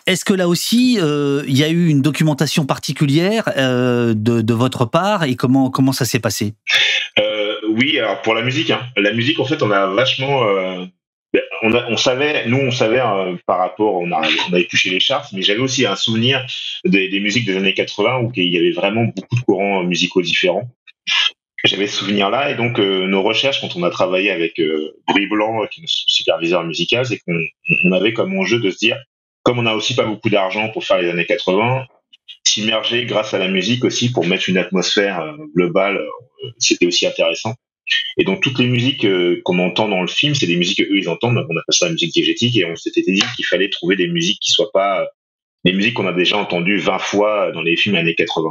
est-ce que là aussi il y a eu une documentation particulière de, votre part et comment comment ça s'est passé? Oui, alors pour la musique, hein. la musique en fait on a vachement ben, on, savait, nous on savait euh, par rapport, on, a, on les charts, mais j'avais aussi un souvenir des, musiques des années 80 où il y avait vraiment beaucoup de courants musicaux différents. J'avais ce souvenir-là et donc euh, nos recherches quand on a travaillé avec euh, Brie Blanc, qui est notre superviseur musical, c'est qu'on on avait comme enjeu de se dire, comme on n'a aussi pas beaucoup d'argent pour faire les années 80, s'immerger grâce à la musique aussi pour mettre une atmosphère globale, c'était aussi intéressant. Et donc toutes les musiques euh, qu'on entend dans le film, c'est des musiques qu'eux ils entendent, on appelle ça la musique diégétique, et on s'était dit qu'il fallait trouver des musiques qui soient pas des musiques qu'on a déjà entendues 20 fois dans les films années 80,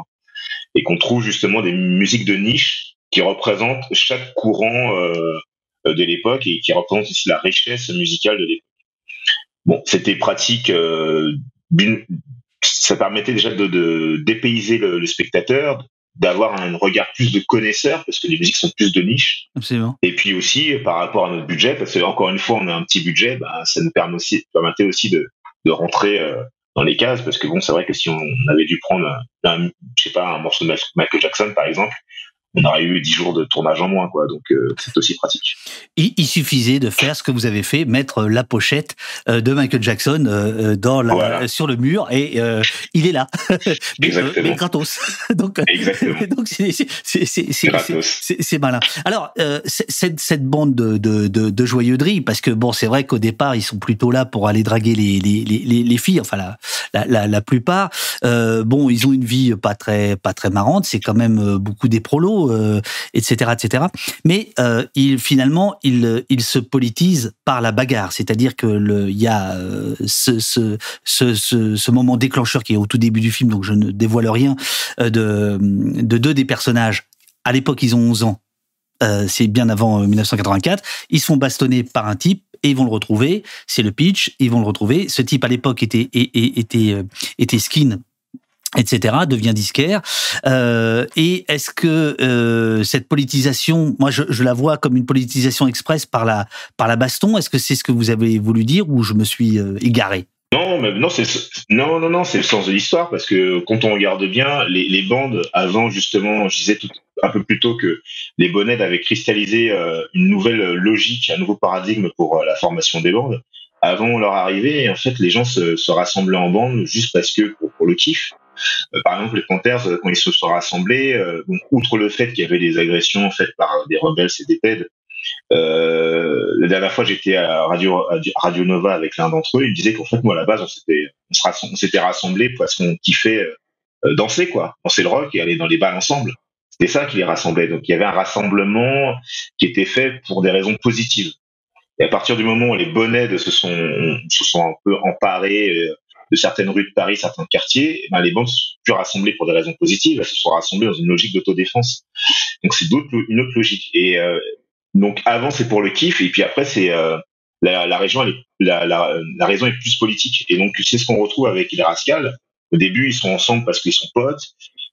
et qu'on trouve justement des musiques de niche qui représentent chaque courant euh, de l'époque et qui représentent aussi la richesse musicale de l'époque. Bon, c'était pratique. Euh, ça permettait déjà de, de dépayser le, le, spectateur, d'avoir un regard plus de connaisseur parce que les musiques sont plus de niche. Absolument. Et puis aussi par rapport à notre budget, parce que encore une fois, on a un petit budget, bah, ça nous permet aussi, permettait aussi de, de rentrer euh, dans les cases parce que bon, c'est vrai que si on avait dû prendre, un, je sais pas, un morceau de Michael Jackson par exemple, on aurait eu 10 jours de tournage en moins, quoi. Donc, euh, c'est aussi pratique. Il, il, suffisait de faire ce que vous avez fait, mettre la pochette euh, de Michael Jackson euh, dans la, sur le mur et il est là. mais, mais gratos. donc, c'est malin. Alors, cette, cette bande de, de, de, de joyeuderie, parce que bon, c'est vrai qu'au départ, ils sont plutôt là pour aller draguer les, les, les, les filles, enfin la, la, la, la plupart. bon, ils ont une vie pas très, pas très marrante, c'est quand même beaucoup des prolos etc., euh, etc. Mais euh, il, finalement, il, il se politise par la bagarre, c'est-à-dire que il y a euh, ce, ce, ce, ce, moment déclencheur qui est au tout début du film, donc je ne dévoile rien, de, de deux des personnages. À l'époque, ils ont 11 ans. c'est bien avant 1984. Ils se font bastonner par un type et ils vont le retrouver. C'est le pitch, ils vont le retrouver. Ce type à l'époque était était était skin etc., devient disquaire. Euh, et est-ce que euh, cette politisation, moi je, je, la vois comme une politisation express par la, par la baston, est-ce que c'est ce que vous avez voulu dire ou je me suis euh, égaré? Non, mais non, c'est non, non, non, c'est le sens de l'histoire parce que quand on regarde bien, les, les, bandes avant justement, je disais tout, un peu plus tôt que les bonnets avaient cristallisé euh, une nouvelle logique, un nouveau paradigme pour euh, la formation des bandes. Avant leur arrivée, en fait, les gens se, se rassemblaient en bande juste parce que pour, pour le kiff. Euh, par exemple, les Panthers, euh, quand ils se sont rassemblés, euh, outre le fait qu'il y avait des agressions faites par des rebelles et des PED, la dernière fois, j'étais à Radio, Nova avec l'un d'entre eux. Il me disait qu'en fait, moi, à la base, on s'était, on rassemblés parce qu'on kiffait danser, quoi. Danser le rock et aller dans les balles ensemble. C'était ça qui les rassemblait. Donc, il y avait un rassemblement qui était fait pour des raisons positives. Et à partir du moment où les bonnets sont, se sont un peu emparés de certaines rues de Paris, certains quartiers, eh ben, les bandes se sont plus rassemblées pour des raisons positives, elles se sont rassemblées dans une logique d'autodéfense. Donc c'est une autre logique. Et euh, donc avant c'est pour le kiff, et puis après c'est euh, la, la, région, elle est, la, la, la, raison est plus politique. Et donc c'est ce qu'on retrouve avec les Rascals. Au début ils sont ensemble parce qu'ils sont potes,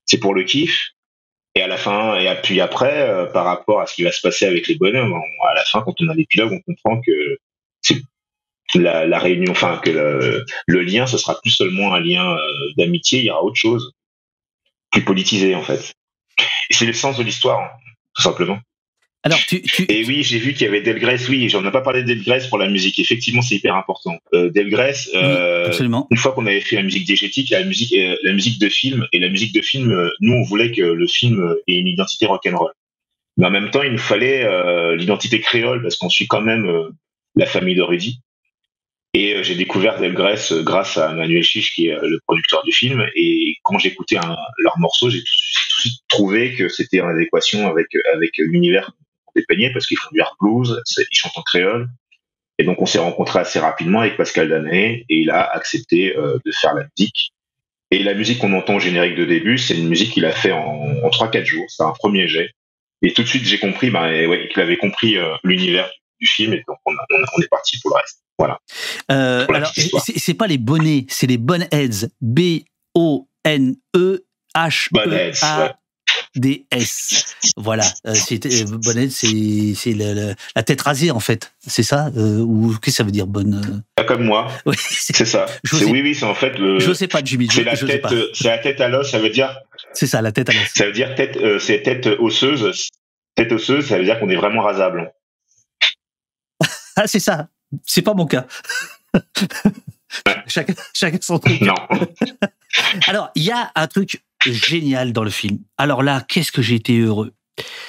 c'est pour le kiff. Et à la fin, et puis après, euh, par rapport à ce qui va se passer avec les bonhommes, à la fin, quand on a l'épilogue, on comprend que la, la, réunion, enfin que le, le, lien, ce sera plus seulement un lien euh, d'amitié, il y aura autre chose, plus politisé en fait. Et c'est le sens de l'histoire, tout simplement. Alors, tu, tu... Et oui, j'ai vu qu'il y avait Delgrès. Oui, j'en ai pas parlé de Delgrès pour la musique. Effectivement, c'est hyper important. Euh, Delgrès, euh, une fois qu'on avait fait la musique diégétique, la musique, euh, la musique de film et la musique de film, euh, nous on voulait que le film ait une identité rock'n'roll. Mais en même temps, il nous fallait l'identité créole parce qu'on suit quand même la famille de Rudy. Et euh, j'ai découvert Delgrès euh, grâce à Manuel Chiche, qui est euh, le producteur du film. Et quand j'écoutais leur morceau, j'ai tout, de suite trouvé que c'était en adéquation avec, avec l'univers des peignait, parce qu'ils font du hard blues, ils chantent en créole. Et donc on s'est rencontrés assez rapidement avec Pascal Danet, et il a accepté de faire la musique. Et la musique qu'on entend au générique de début, c'est une musique qu'il a fait en, en 3-4 jours. C'est un premier jet. Et tout de suite, j'ai compris ben, ouais, qu'il avait compris l'univers du film, et donc on, on est parti pour le reste. Voilà. Euh, alors, c'est pas les bonnets, c'est les bonheads. B-O-N-E-H-E-A-D-S. Voilà. Euh, euh c'est la tête rasée, en fait. C'est ça euh, Ou qu'est-ce que ça veut dire, bonne Pas comme moi. Oui, c'est ça. Oui, oui, c'est en fait le. Je sais pas, Jimmy. C'est la, tête, la tête à l'os, ça veut dire. C'est ça, la tête à l'os. Ça veut dire tête, c'est tête osseuse. Tête osseuse, ça veut dire qu'on est vraiment rasable. Ah, c'est ça. C'est pas mon cas. chacun, chacun son truc. Non. Alors, il y a un truc génial dans le film. Alors là, qu'est-ce que j'ai été heureux?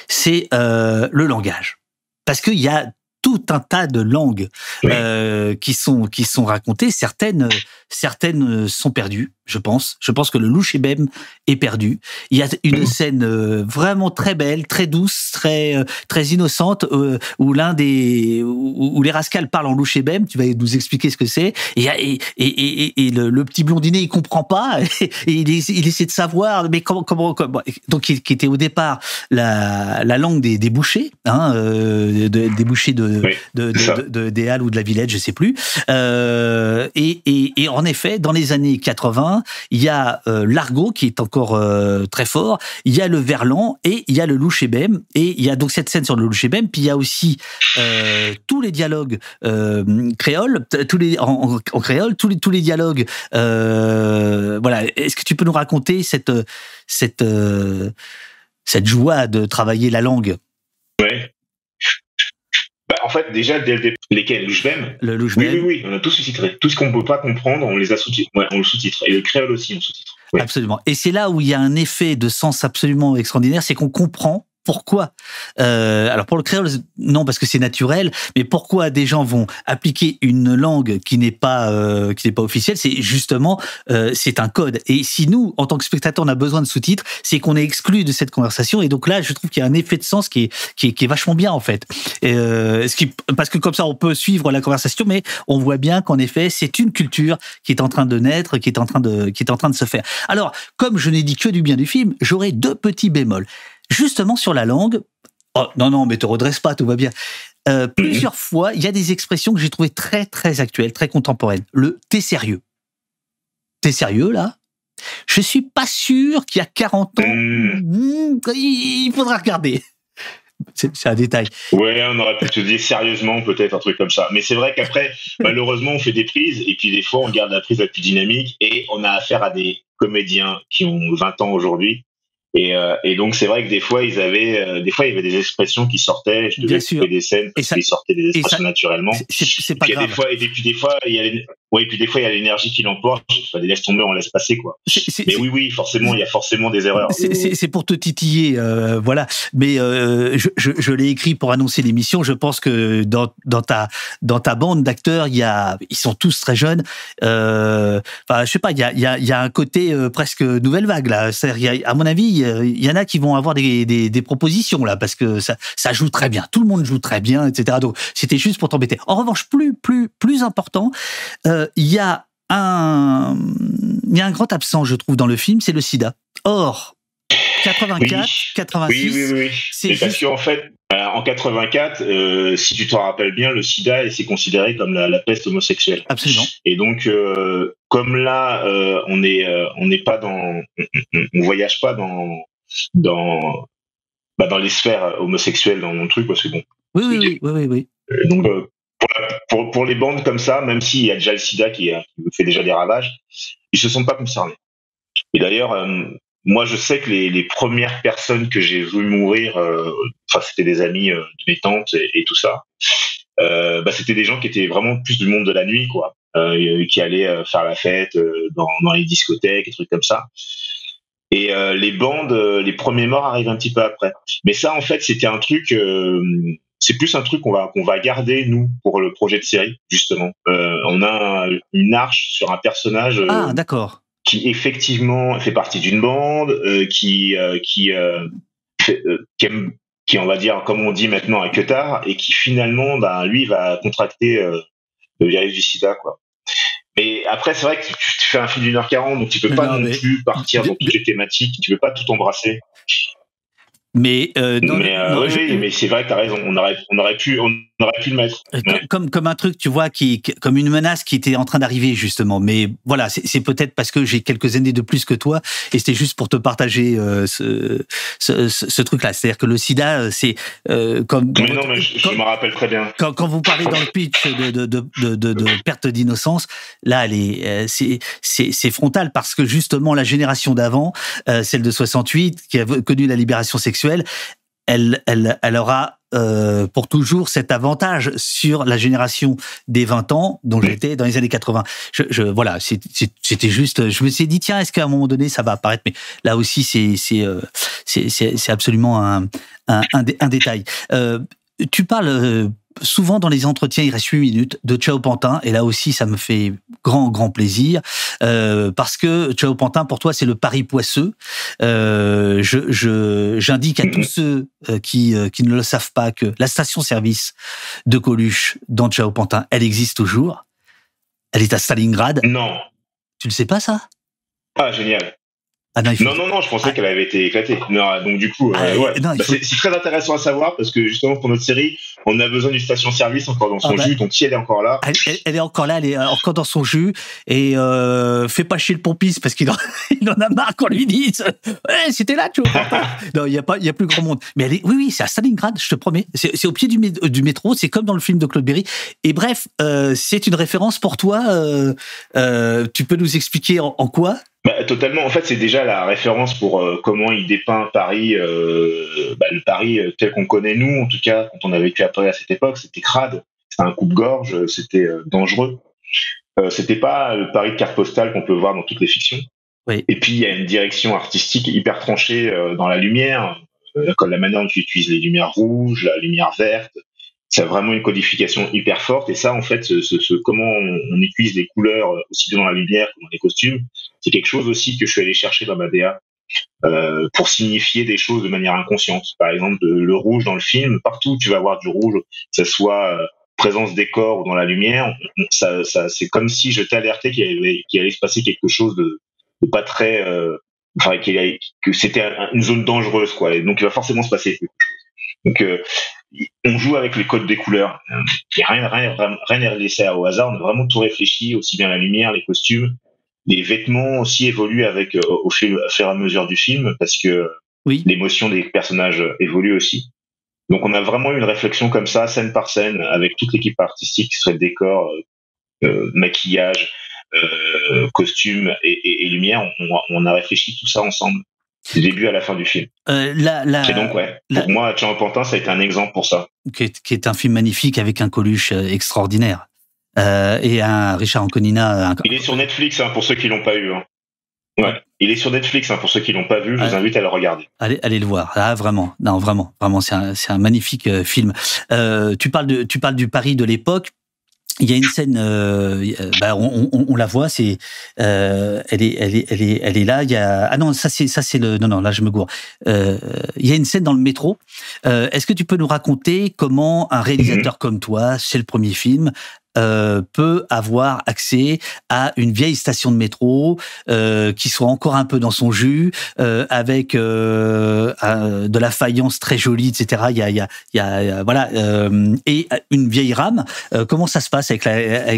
C'est euh, le langage. Parce qu'il y a tout un tas de langues euh, qui sont qui sont racontées. Certaines certaines sont perdues, je pense. Je pense que le loup est perdu. Il y a une scène euh, vraiment très belle, très douce, très euh, très innocente euh, où l'un des où, les rascals parlent en loup Tu vas nous expliquer ce que c'est. Et, et, et, et le, petit blondinet il comprend pas et, il, il, essaie de savoir mais comment comment, donc qui, était au départ la, la langue des, des bouchers, hein, des bouchers de, de, de, des Halles ou de la Villette, je sais plus. et, et, et en effet, dans les années 80, il y a euh, l'argot qui est encore euh, très fort, il y a le verlan et il y a le louchébem et il y a donc cette scène sur le louchébem, puis il y a aussi euh, tous les dialogues créoles, tous les en, créole, tous les tous les dialogues. voilà, est-ce que tu peux nous raconter cette cette cette joie de travailler la langue? Ouais. Bah, en fait, déjà, dès le départ, lesquels? Le oui, oui, oui, on a tous sous-titré. Tout ce qu'on ne peut pas comprendre, on les a sous-titrés. Ouais, on le sous-titre. Et le créole aussi, on sous-titre. Absolument. Et c'est là où il y a un effet de sens absolument extraordinaire, c'est qu'on comprend pourquoi euh, Alors pour le créole, non parce que c'est naturel, mais pourquoi des gens vont appliquer une langue qui n'est pas euh, qui n'est pas officielle C'est justement euh, c'est un code. Et si nous, en tant que spectateur, on a besoin de sous-titres, c'est qu'on est exclu de cette conversation. Et donc là, je trouve qu'il y a un effet de sens qui est qui est, vachement bien en fait. Ce qui, parce que comme ça, on peut suivre la conversation, mais on voit bien qu'en effet, c'est une culture qui est en train de naître, qui est en train de qui est en train de se faire. Alors, comme je n'ai dit que du bien du film, j'aurais deux petits bémols justement sur la langue, Oh, non, non, mais te redresse pas, tout va bien. Euh, plusieurs fois, il y a des expressions que j'ai trouvées très, très actuelles, très contemporaines. Le t'es sérieux. T'es sérieux, là Je suis pas sûr qu'il y a 40 ans, Mmh. hmm, il faudra regarder. C'est c'est un détail. Ouais, on aurait pu te dire sérieusement, peut-être un truc comme ça. Mais c'est vrai qu'après, malheureusement, on fait des prises et puis des fois, on garde la prise la plus dynamique et on a affaire à des comédiens qui ont 20 ans aujourd'hui. Et, euh, et donc, c'est vrai que des fois, ils avaient, euh, des fois, il y avait des expressions qui sortaient. Je devais couper des scènes Et parce ça- qu'ils sortaient des expressions ça- naturellement. C'est- pas puis, a des grave. fois, et puis des fois, il y a, ouais, puis des fois, il y a l'énergie qui l'emporte. Enfin, laisse tomber, on laisse passer, quoi. Mais oui, oui, forcément, il y a forcément des erreurs. C'est- pour te titiller, euh, voilà. Mais euh, je, je, je l'ai écrit pour annoncer l'émission. Je pense que dans, dans ta dans ta bande d'acteurs, il y a, ils sont tous très jeunes. Euh, Enfin, je sais pas, il y a, il y a, il y a un côté euh, presque nouvelle vague là. C'est-à-dire, il y a- à mon avis, euh, il y en a qui vont avoir des, propositions là parce que ça ça joue très bien. Tout le monde joue très bien, etc. Donc c'était juste pour t'embêter. En revanche, plus plus plus important, euh, il y a un il y a un grand absent, je trouve, dans le film, c'est le SIDA. Or, 84, Oui. 86, Oui, oui, oui. c'est Mais parce juste- qu'en fait, euh, en 84, euh, si tu t'en rappelles bien, le sida c'est considéré comme la, la peste homosexuelle. absolument. Et donc, euh, comme là, euh, on est, on n'est pas dans, on, voyage pas dans, dans, bah, dans les sphères homosexuelles dans mon truc, parce que bon. Oui, oui, oui, oui, oui, oui. donc, pour, la- pour, pour les bandes comme ça, même s'il y a déjà le sida qui, qui fait déjà des ravages, ils se sont pas concernés. Et d'ailleurs, moi, je sais que les, premières personnes que j'ai vu mourir, euh, enfin, c'était des amis euh, de mes tantes et, tout ça. Euh, bah, c'était des gens qui étaient vraiment plus du monde de la nuit, quoi, qui allaient faire la fête dans, les discothèques, et trucs comme ça. Et les bandes, les premiers morts arrivent un petit peu après. Mais ça, en fait, c'était un truc. c'est plus un truc qu'on va qu'on va garder nous pour le projet de série justement. On a un- une arche sur un personnage Ah, d'accord. Qui effectivement fait partie d'une bande, euh, qui euh, qui euh, fait- qui aime qui on va dire comme on dit maintenant un queutard et qui finalement ben lui va contracter le virus du sida quoi. Mais après c'est vrai que tu, tu fais un film d'une heure quarante donc tu peux pas non, plus partir dans toutes les thématiques, tu peux pas tout embrasser. Mais, euh, non, mais euh, non, oui, je- mais c'est vrai que t'as raison, on aurait on aurait pu on aurait pu le mettre. Euh, comme comme un truc tu vois qui comme une menace qui était en train d'arriver justement mais voilà c'est peut-être parce que j'ai quelques années de plus que toi et c'était juste pour te partager euh, ce ce, ce, ce truc là c'est-à-dire que le sida euh, c'est euh, comme Mais non, mais je, me rappelle très bien. quand, quand vous parlez dans le pitch de, de, de, de, de, de perte d'innocence, là, c'est, c'est, c'est frontal parce que justement, la génération d'avant, euh, celle de 68, qui a connu la libération sexuelle, elle, elle, elle aura euh, pour toujours cet avantage sur la génération des 20 ans dont j'étais dans les années 80. Je, je voilà, c'était juste. Je me suis dit tiens, est-ce qu'à un moment donné ça va apparaître? Mais là aussi, c'est c'est euh, c'est absolument un un, un, dé- un détail. Euh, tu parles souvent dans les entretiens, il reste 8 minutes, de Ciao Pantin, et là aussi ça me fait grand, grand plaisir, euh, parce que Ciao Pantin, pour toi, c'est le pari poisseux. Euh, je, je, j'indique à tous ceux euh, qui, qui ne le savent pas que la station-service de Coluche dans Ciao Pantin, elle existe toujours. Elle est à Stalingrad. Non. Tu le sais pas, ça? Ah, génial. Ah non, faut... Non, non, non, je pensais qu'elle avait été éclatée. Non, donc du coup, euh, Ah, ouais. Bah, faut- c'est très intéressant à savoir parce que justement pour notre série, on a besoin d'une station-service encore dans son Ah, bah. jus. Donc si elle est encore là, Elle, elle- elle est encore là, elle est encore dans son jus et euh, fait pas chier le pompiste parce qu'il en, il en a marre qu'on lui dise ouais, c'était là, tu vois. non, il y a pas, il y a plus grand monde. Mais elle est, oui, oui, c'est à Stalingrad, je te promets. C'est au pied du, mé- du métro, c'est comme dans le film de Claude Berry. Et bref, euh, c'est une référence pour toi. euh, euh, tu peux nous expliquer en, en quoi? Bah, totalement. En fait, c'est déjà la référence pour euh, comment il dépeint Paris, euh, bah, le Paris euh, tel qu'on connaît nous, en tout cas quand on a vécu à À cette époque, c'était crade, c'était un coupe-gorge, c'était euh, dangereux. Euh, c'était pas le Paris de carte postale qu'on peut voir dans toutes les fictions. Oui. Et puis il y a une direction artistique hyper tranchée euh, dans la lumière, comme la manière dont tu utilises les lumières rouges, la lumière verte. C'est vraiment une codification hyper forte. Et ça, en fait, ce, ce- ce- comment on, on utilise les couleurs aussi bien dans la lumière que dans les costumes, c'est quelque chose aussi que je suis allé chercher dans ma DA euh, pour signifier des choses de manière inconsciente. Par exemple, le rouge dans le film, partout où tu vas avoir du rouge, que ce soit euh, présence des corps ou dans la lumière, ça, c'est comme si je t'alertais qu'il allait, qu'il allait se passer quelque chose de, pas très, euh, enfin, que c'était un- une zone dangereuse, quoi. Et donc, il va forcément se passer quelque chose. Donc, on joue avec les codes des couleurs. Il rien, rien, rien n'est laissé au hasard. On a vraiment tout réfléchi, aussi bien la lumière, les costumes, les vêtements aussi évoluent avec euh, au fur, et à mesure du film parce que oui. l'émotion des personnages évolue aussi. Donc on a vraiment une réflexion comme ça, scène par scène, avec toute l'équipe artistique, qui serait décor, euh, maquillage, euh, costume et, et, et lumière. On, on, a réfléchi tout ça ensemble du début à la fin du film. Euh, la, la, et donc, ouais, la, pour moi, Jean Pantin, ça a été un exemple pour ça. Qui est, qui est un film magnifique avec un Coluche euh, extraordinaire. Euh, et un Richard Anconina. Un... Il est sur Netflix, hein, pour ceux qui l'ont pas eu. Hein. Ouais, il est sur Netflix, hein, pour ceux qui l'ont pas vu, je vous invite à le regarder. Allez, allez le voir. Ah, vraiment, non, vraiment, vraiment, c'est un, un magnifique euh, film. Euh, tu parles de, tu parles du Paris de l'époque. Il y a une scène, euh, bah on, on, on, la voit, c'est, elle est, elle est, elle est, elle est là. Il y a, ah non, ça c'est, ça c'est le, non non, là je me gourre. Il y a une scène dans le métro. Est-ce que tu peux nous raconter comment un réalisateur mmh. comme toi, c'est le premier film, euh, peut avoir accès à une vieille station de métro euh, qui soit encore un peu dans son jus, euh, avec de la faïence très jolie, etc. Il y a, voilà, et une vieille rame. Comment ça se passe avec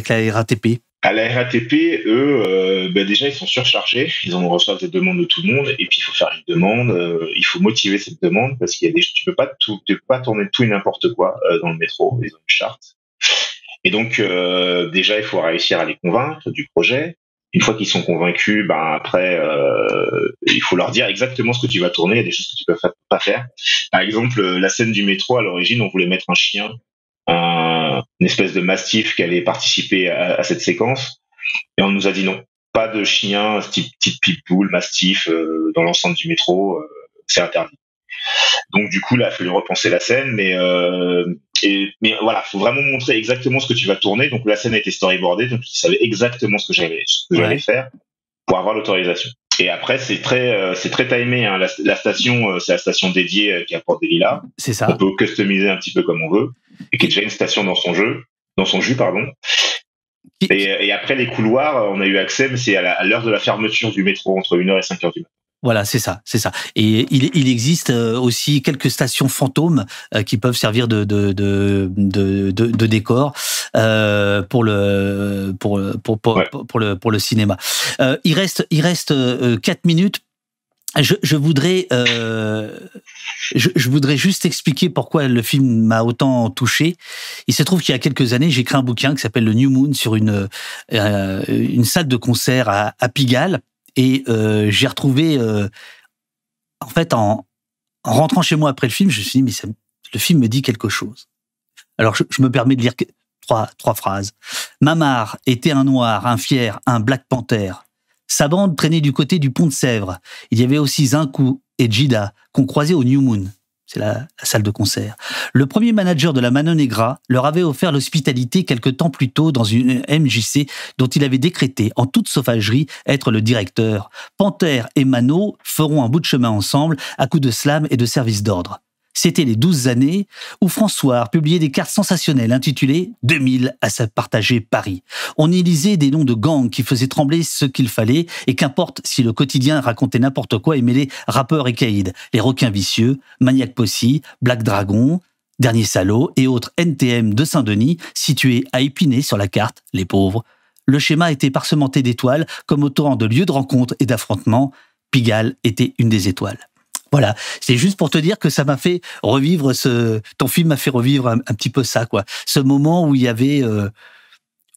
la, RATP à la RATP, eux, ben déjà, ils sont surchargés. Ils en reçoivent des demandes de tout le monde. Et puis, il faut faire une demande. Il faut motiver cette demande parce qu'il y a des, tu peux pas peux pas tourner tout et n'importe quoi dans le métro. Ils ont une charte. Et donc, euh, déjà, il faut réussir à les convaincre du projet. Une fois qu'ils sont convaincus, ben après, euh, il faut leur dire exactement ce que tu vas tourner. Il y a des choses que tu peux pas faire. Par exemple, la scène du métro, à l'origine, on voulait mettre un chien, un, une espèce de mastif qui allait participer à, à, cette séquence. Et on nous a dit non, pas de chien type, type pitbull, mastif euh, dans l'ensemble du métro, euh, c'est interdit. Donc du coup, là, il a fallu repenser la scène, mais euh, et, mais voilà, faut vraiment montrer exactement ce que tu vas tourner. Donc la scène a été storyboardée, donc tu savais exactement ce que j'allais ce que ouais. j'allais faire pour avoir l'autorisation. Et après, c'est très, euh, c'est très timé. Hein. La, la, station, euh, c'est la station dédiée euh, qui apporte des lilas. C'est ça. On peut customiser un petit peu comme on veut, et qui est déjà une station dans son jeu, dans son jus, pardon. Et, et après les couloirs, on a eu accès, mais c'est à l'heure de la fermeture du métro entre 1h et 5h du matin. Voilà, c'est ça, c'est ça. Et il, il, existe aussi quelques stations fantômes euh, qui peuvent servir de de de de, de, de décor euh, pour le pour pour pour, ouais. pour, le pour le cinéma. Euh, il reste il reste quatre minutes. Je, je voudrais je, je, voudrais juste expliquer pourquoi le film m'a autant touché. Il se trouve qu'il y a quelques années, j'ai écrit un bouquin qui s'appelle Le New Moon sur une une salle de concert à, à Pigalle et euh, j'ai retrouvé, euh, en fait, en, en, rentrant chez moi après le film, je me suis dit, mais le film me dit quelque chose. Alors, je, me permets de lire trois, trois phrases. Mamar était un noir, un fier, un Black Panther. Sa bande traînait du côté du pont de Sèvres. Il y avait aussi Zinkou et Jida qu'on croisait au New Moon c'est la, la, salle de concert. Le premier manager de la Mano Negra leur avait offert l'hospitalité quelque temps plus tôt dans une MJC dont il avait décrété, en toute sauvagerie, être le directeur. Panther et Mano feront un bout de chemin ensemble à coups de slam et de service d'ordre. C'était les douze années où François publiait des cartes sensationnelles intitulées 2000 à se partager Paris. On y lisait des noms de gangs qui faisaient trembler ce qu'il fallait et qu'importe si le quotidien racontait n'importe quoi et mêlait rappeurs et caïds, les requins vicieux, Maniac Possy, Black Dragon, Dernier Salaud et autres NTM de Saint-Denis situés à Épinay sur la carte, les pauvres. Le schéma était parsementé d'étoiles comme autant de lieux de rencontre et d'affrontement. Pigalle était une des étoiles. Voilà, c'est juste pour te dire que ça m'a fait revivre ce. Ton film m'a fait revivre un, petit peu ça, quoi. Ce moment où il y avait euh,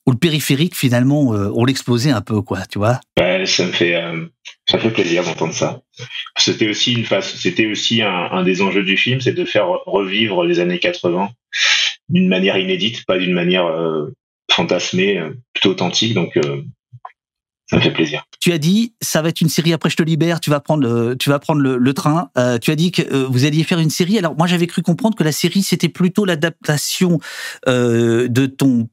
où le périphérique finalement euh, on l'explosait un peu, quoi. Tu vois. Ouais, ça me fait euh, ça fait plaisir d'entendre ça. C'était aussi une c'était aussi un, un, des enjeux du film, c'est de faire revivre les années 80 d'une manière inédite, pas d'une manière fantasmée, plutôt authentique. Donc ça me fait plaisir. Tu as dit, ça va être une série. Après, je te libère. Tu vas prendre, le, tu vas prendre le, le train. Euh, tu as dit que euh, vous alliez faire une série. Alors, moi, j'avais cru comprendre que la série c'était plutôt l'adaptation euh, de ton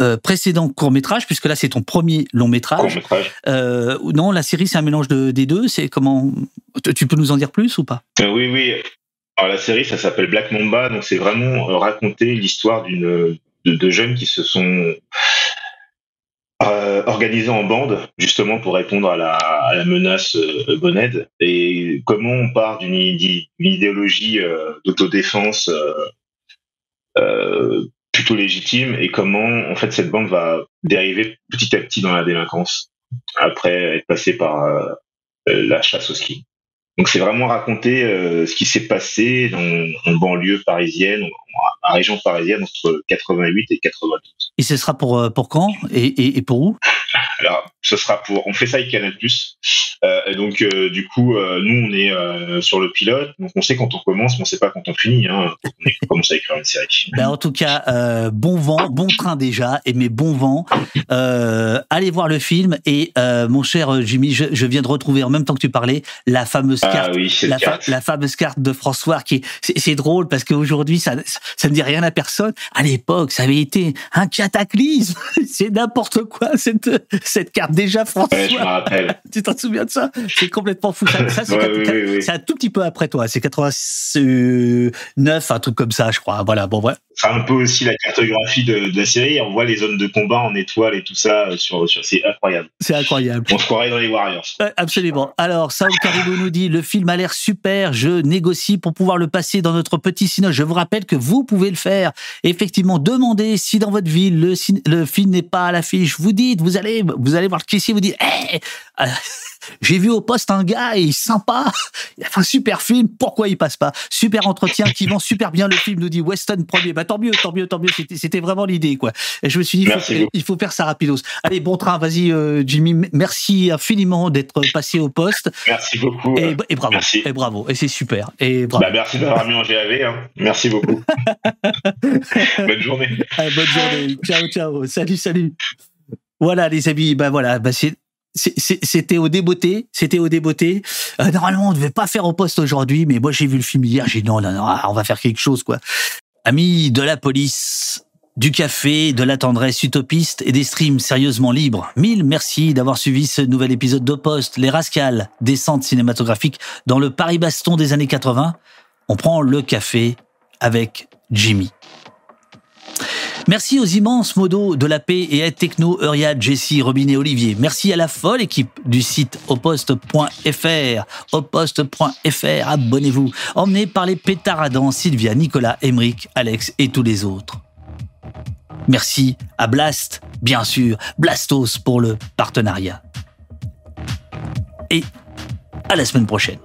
euh, précédent court métrage, puisque là, c'est ton premier long métrage. Euh, non, la série, c'est un mélange de, des deux. C'est comment Tu peux nous en dire plus ou pas? Oui, oui. Alors, la série, ça s'appelle Black Mamba. Donc, c'est vraiment raconter l'histoire d'une de, de jeunes qui se sont euh, organisé en bande, justement pour répondre à la, menace euh. Et comment on part d'une idé- d'une idéologie euh, d'autodéfense euh, euh, plutôt légitime et comment en fait cette bande va dériver petit à petit dans la délinquance après être passée par la chasse au ski. Donc c'est vraiment raconter euh, ce qui s'est passé dans, en banlieue parisienne, en, en région parisienne entre 88 et 92. Et ce sera pour, euh, pour quand? Et, et, et pour où? Alors, ce sera pour. On fait ça avec Canal+. Euh, donc, euh, du coup, euh, nous, on est sur le pilote. Donc, on sait quand on commence, mais on sait pas quand on finit. Hein, quand on commence à écrire une série. ben, En tout cas, bon vent, bon train déjà, et mais bon vent. Allez voir le film. Et mon cher Jimmy, je, je viens de retrouver en même temps que tu parlais la fameuse Ah oui, la, fa- la fameuse carte de François qui est- c'est drôle parce qu'aujourd'hui ça ça ne dit rien à personne. À l'époque ça avait été un cataclysme. C'est n'importe quoi cette cette carte. Déjà François Ouais, je me rappelle. tu t'en souviens de ça? C'est complètement fou ça, ça, c'est Ouais, oui, oui, un tout petit peu après toi. C'est 89 un truc comme ça je crois. Voilà bon C'est un peu aussi la cartographie de, de la série. On voit les zones de combat en étoiles et tout ça euh, sur, sur c'est incroyable. c'est incroyable On se croirait dans les Warriors. Euh, Absolument. Alors, Saul Caribou nous dit, le film a l'air super, je négocie pour pouvoir le passer dans notre petit cinéma. Je vous rappelle que vous pouvez le faire. Effectivement, demandez si dans votre ville, le, film n'est pas à l'affiche. Vous dites, vous allez, vous allez voir le caissier, vous dites, Hey, euh, j'ai vu au poste un gars, il est sympa, il a fait un super film, pourquoi il passe pas? Super entretien qui vend super bien le film, nous dit Weston premier. Bah tant mieux, tant mieux, tant mieux, c'était vraiment l'idée, quoi. Et je me suis dit, il faut, il faire ça rapidos. Allez, bon train, vas-y, euh, Jimmy, merci infiniment d'être passé au poste. Merci beaucoup. Et, et bravo, merci. et bravo, et c'est super. Et bravo. Bah, merci d'avoir mis en GAV. Hein. Merci beaucoup. Bonne journée. Bonne journée. Ciao, ciao. Salut, salut. Voilà, les amis. Ben voilà, ben c'est. C'était au débeauté, c'était au débeauté. Euh, normalement, on devait pas faire au poste aujourd'hui, mais moi j'ai vu le film hier, j'ai dit non, non, non, on va faire quelque chose, quoi. Amis de la police, du café, de la tendresse utopiste et des streams sérieusement libres. Mille merci d'avoir suivi ce nouvel épisode de Poste, les Rascals, descente cinématographique dans le Paris-Baston des années 80. On prend le café avec Jimmy. Merci aux immenses modos de la paix et à Techno, Euriad, Jessie, Robin et Olivier. Merci à la folle équipe du site oposte.fr. Oposte.fr, abonnez-vous. Emmenés par les pétaradants Sylvia, Nicolas, Emeric, Alex et tous les autres. Merci à Blast, bien sûr, Blastos pour le partenariat. Et à la semaine prochaine.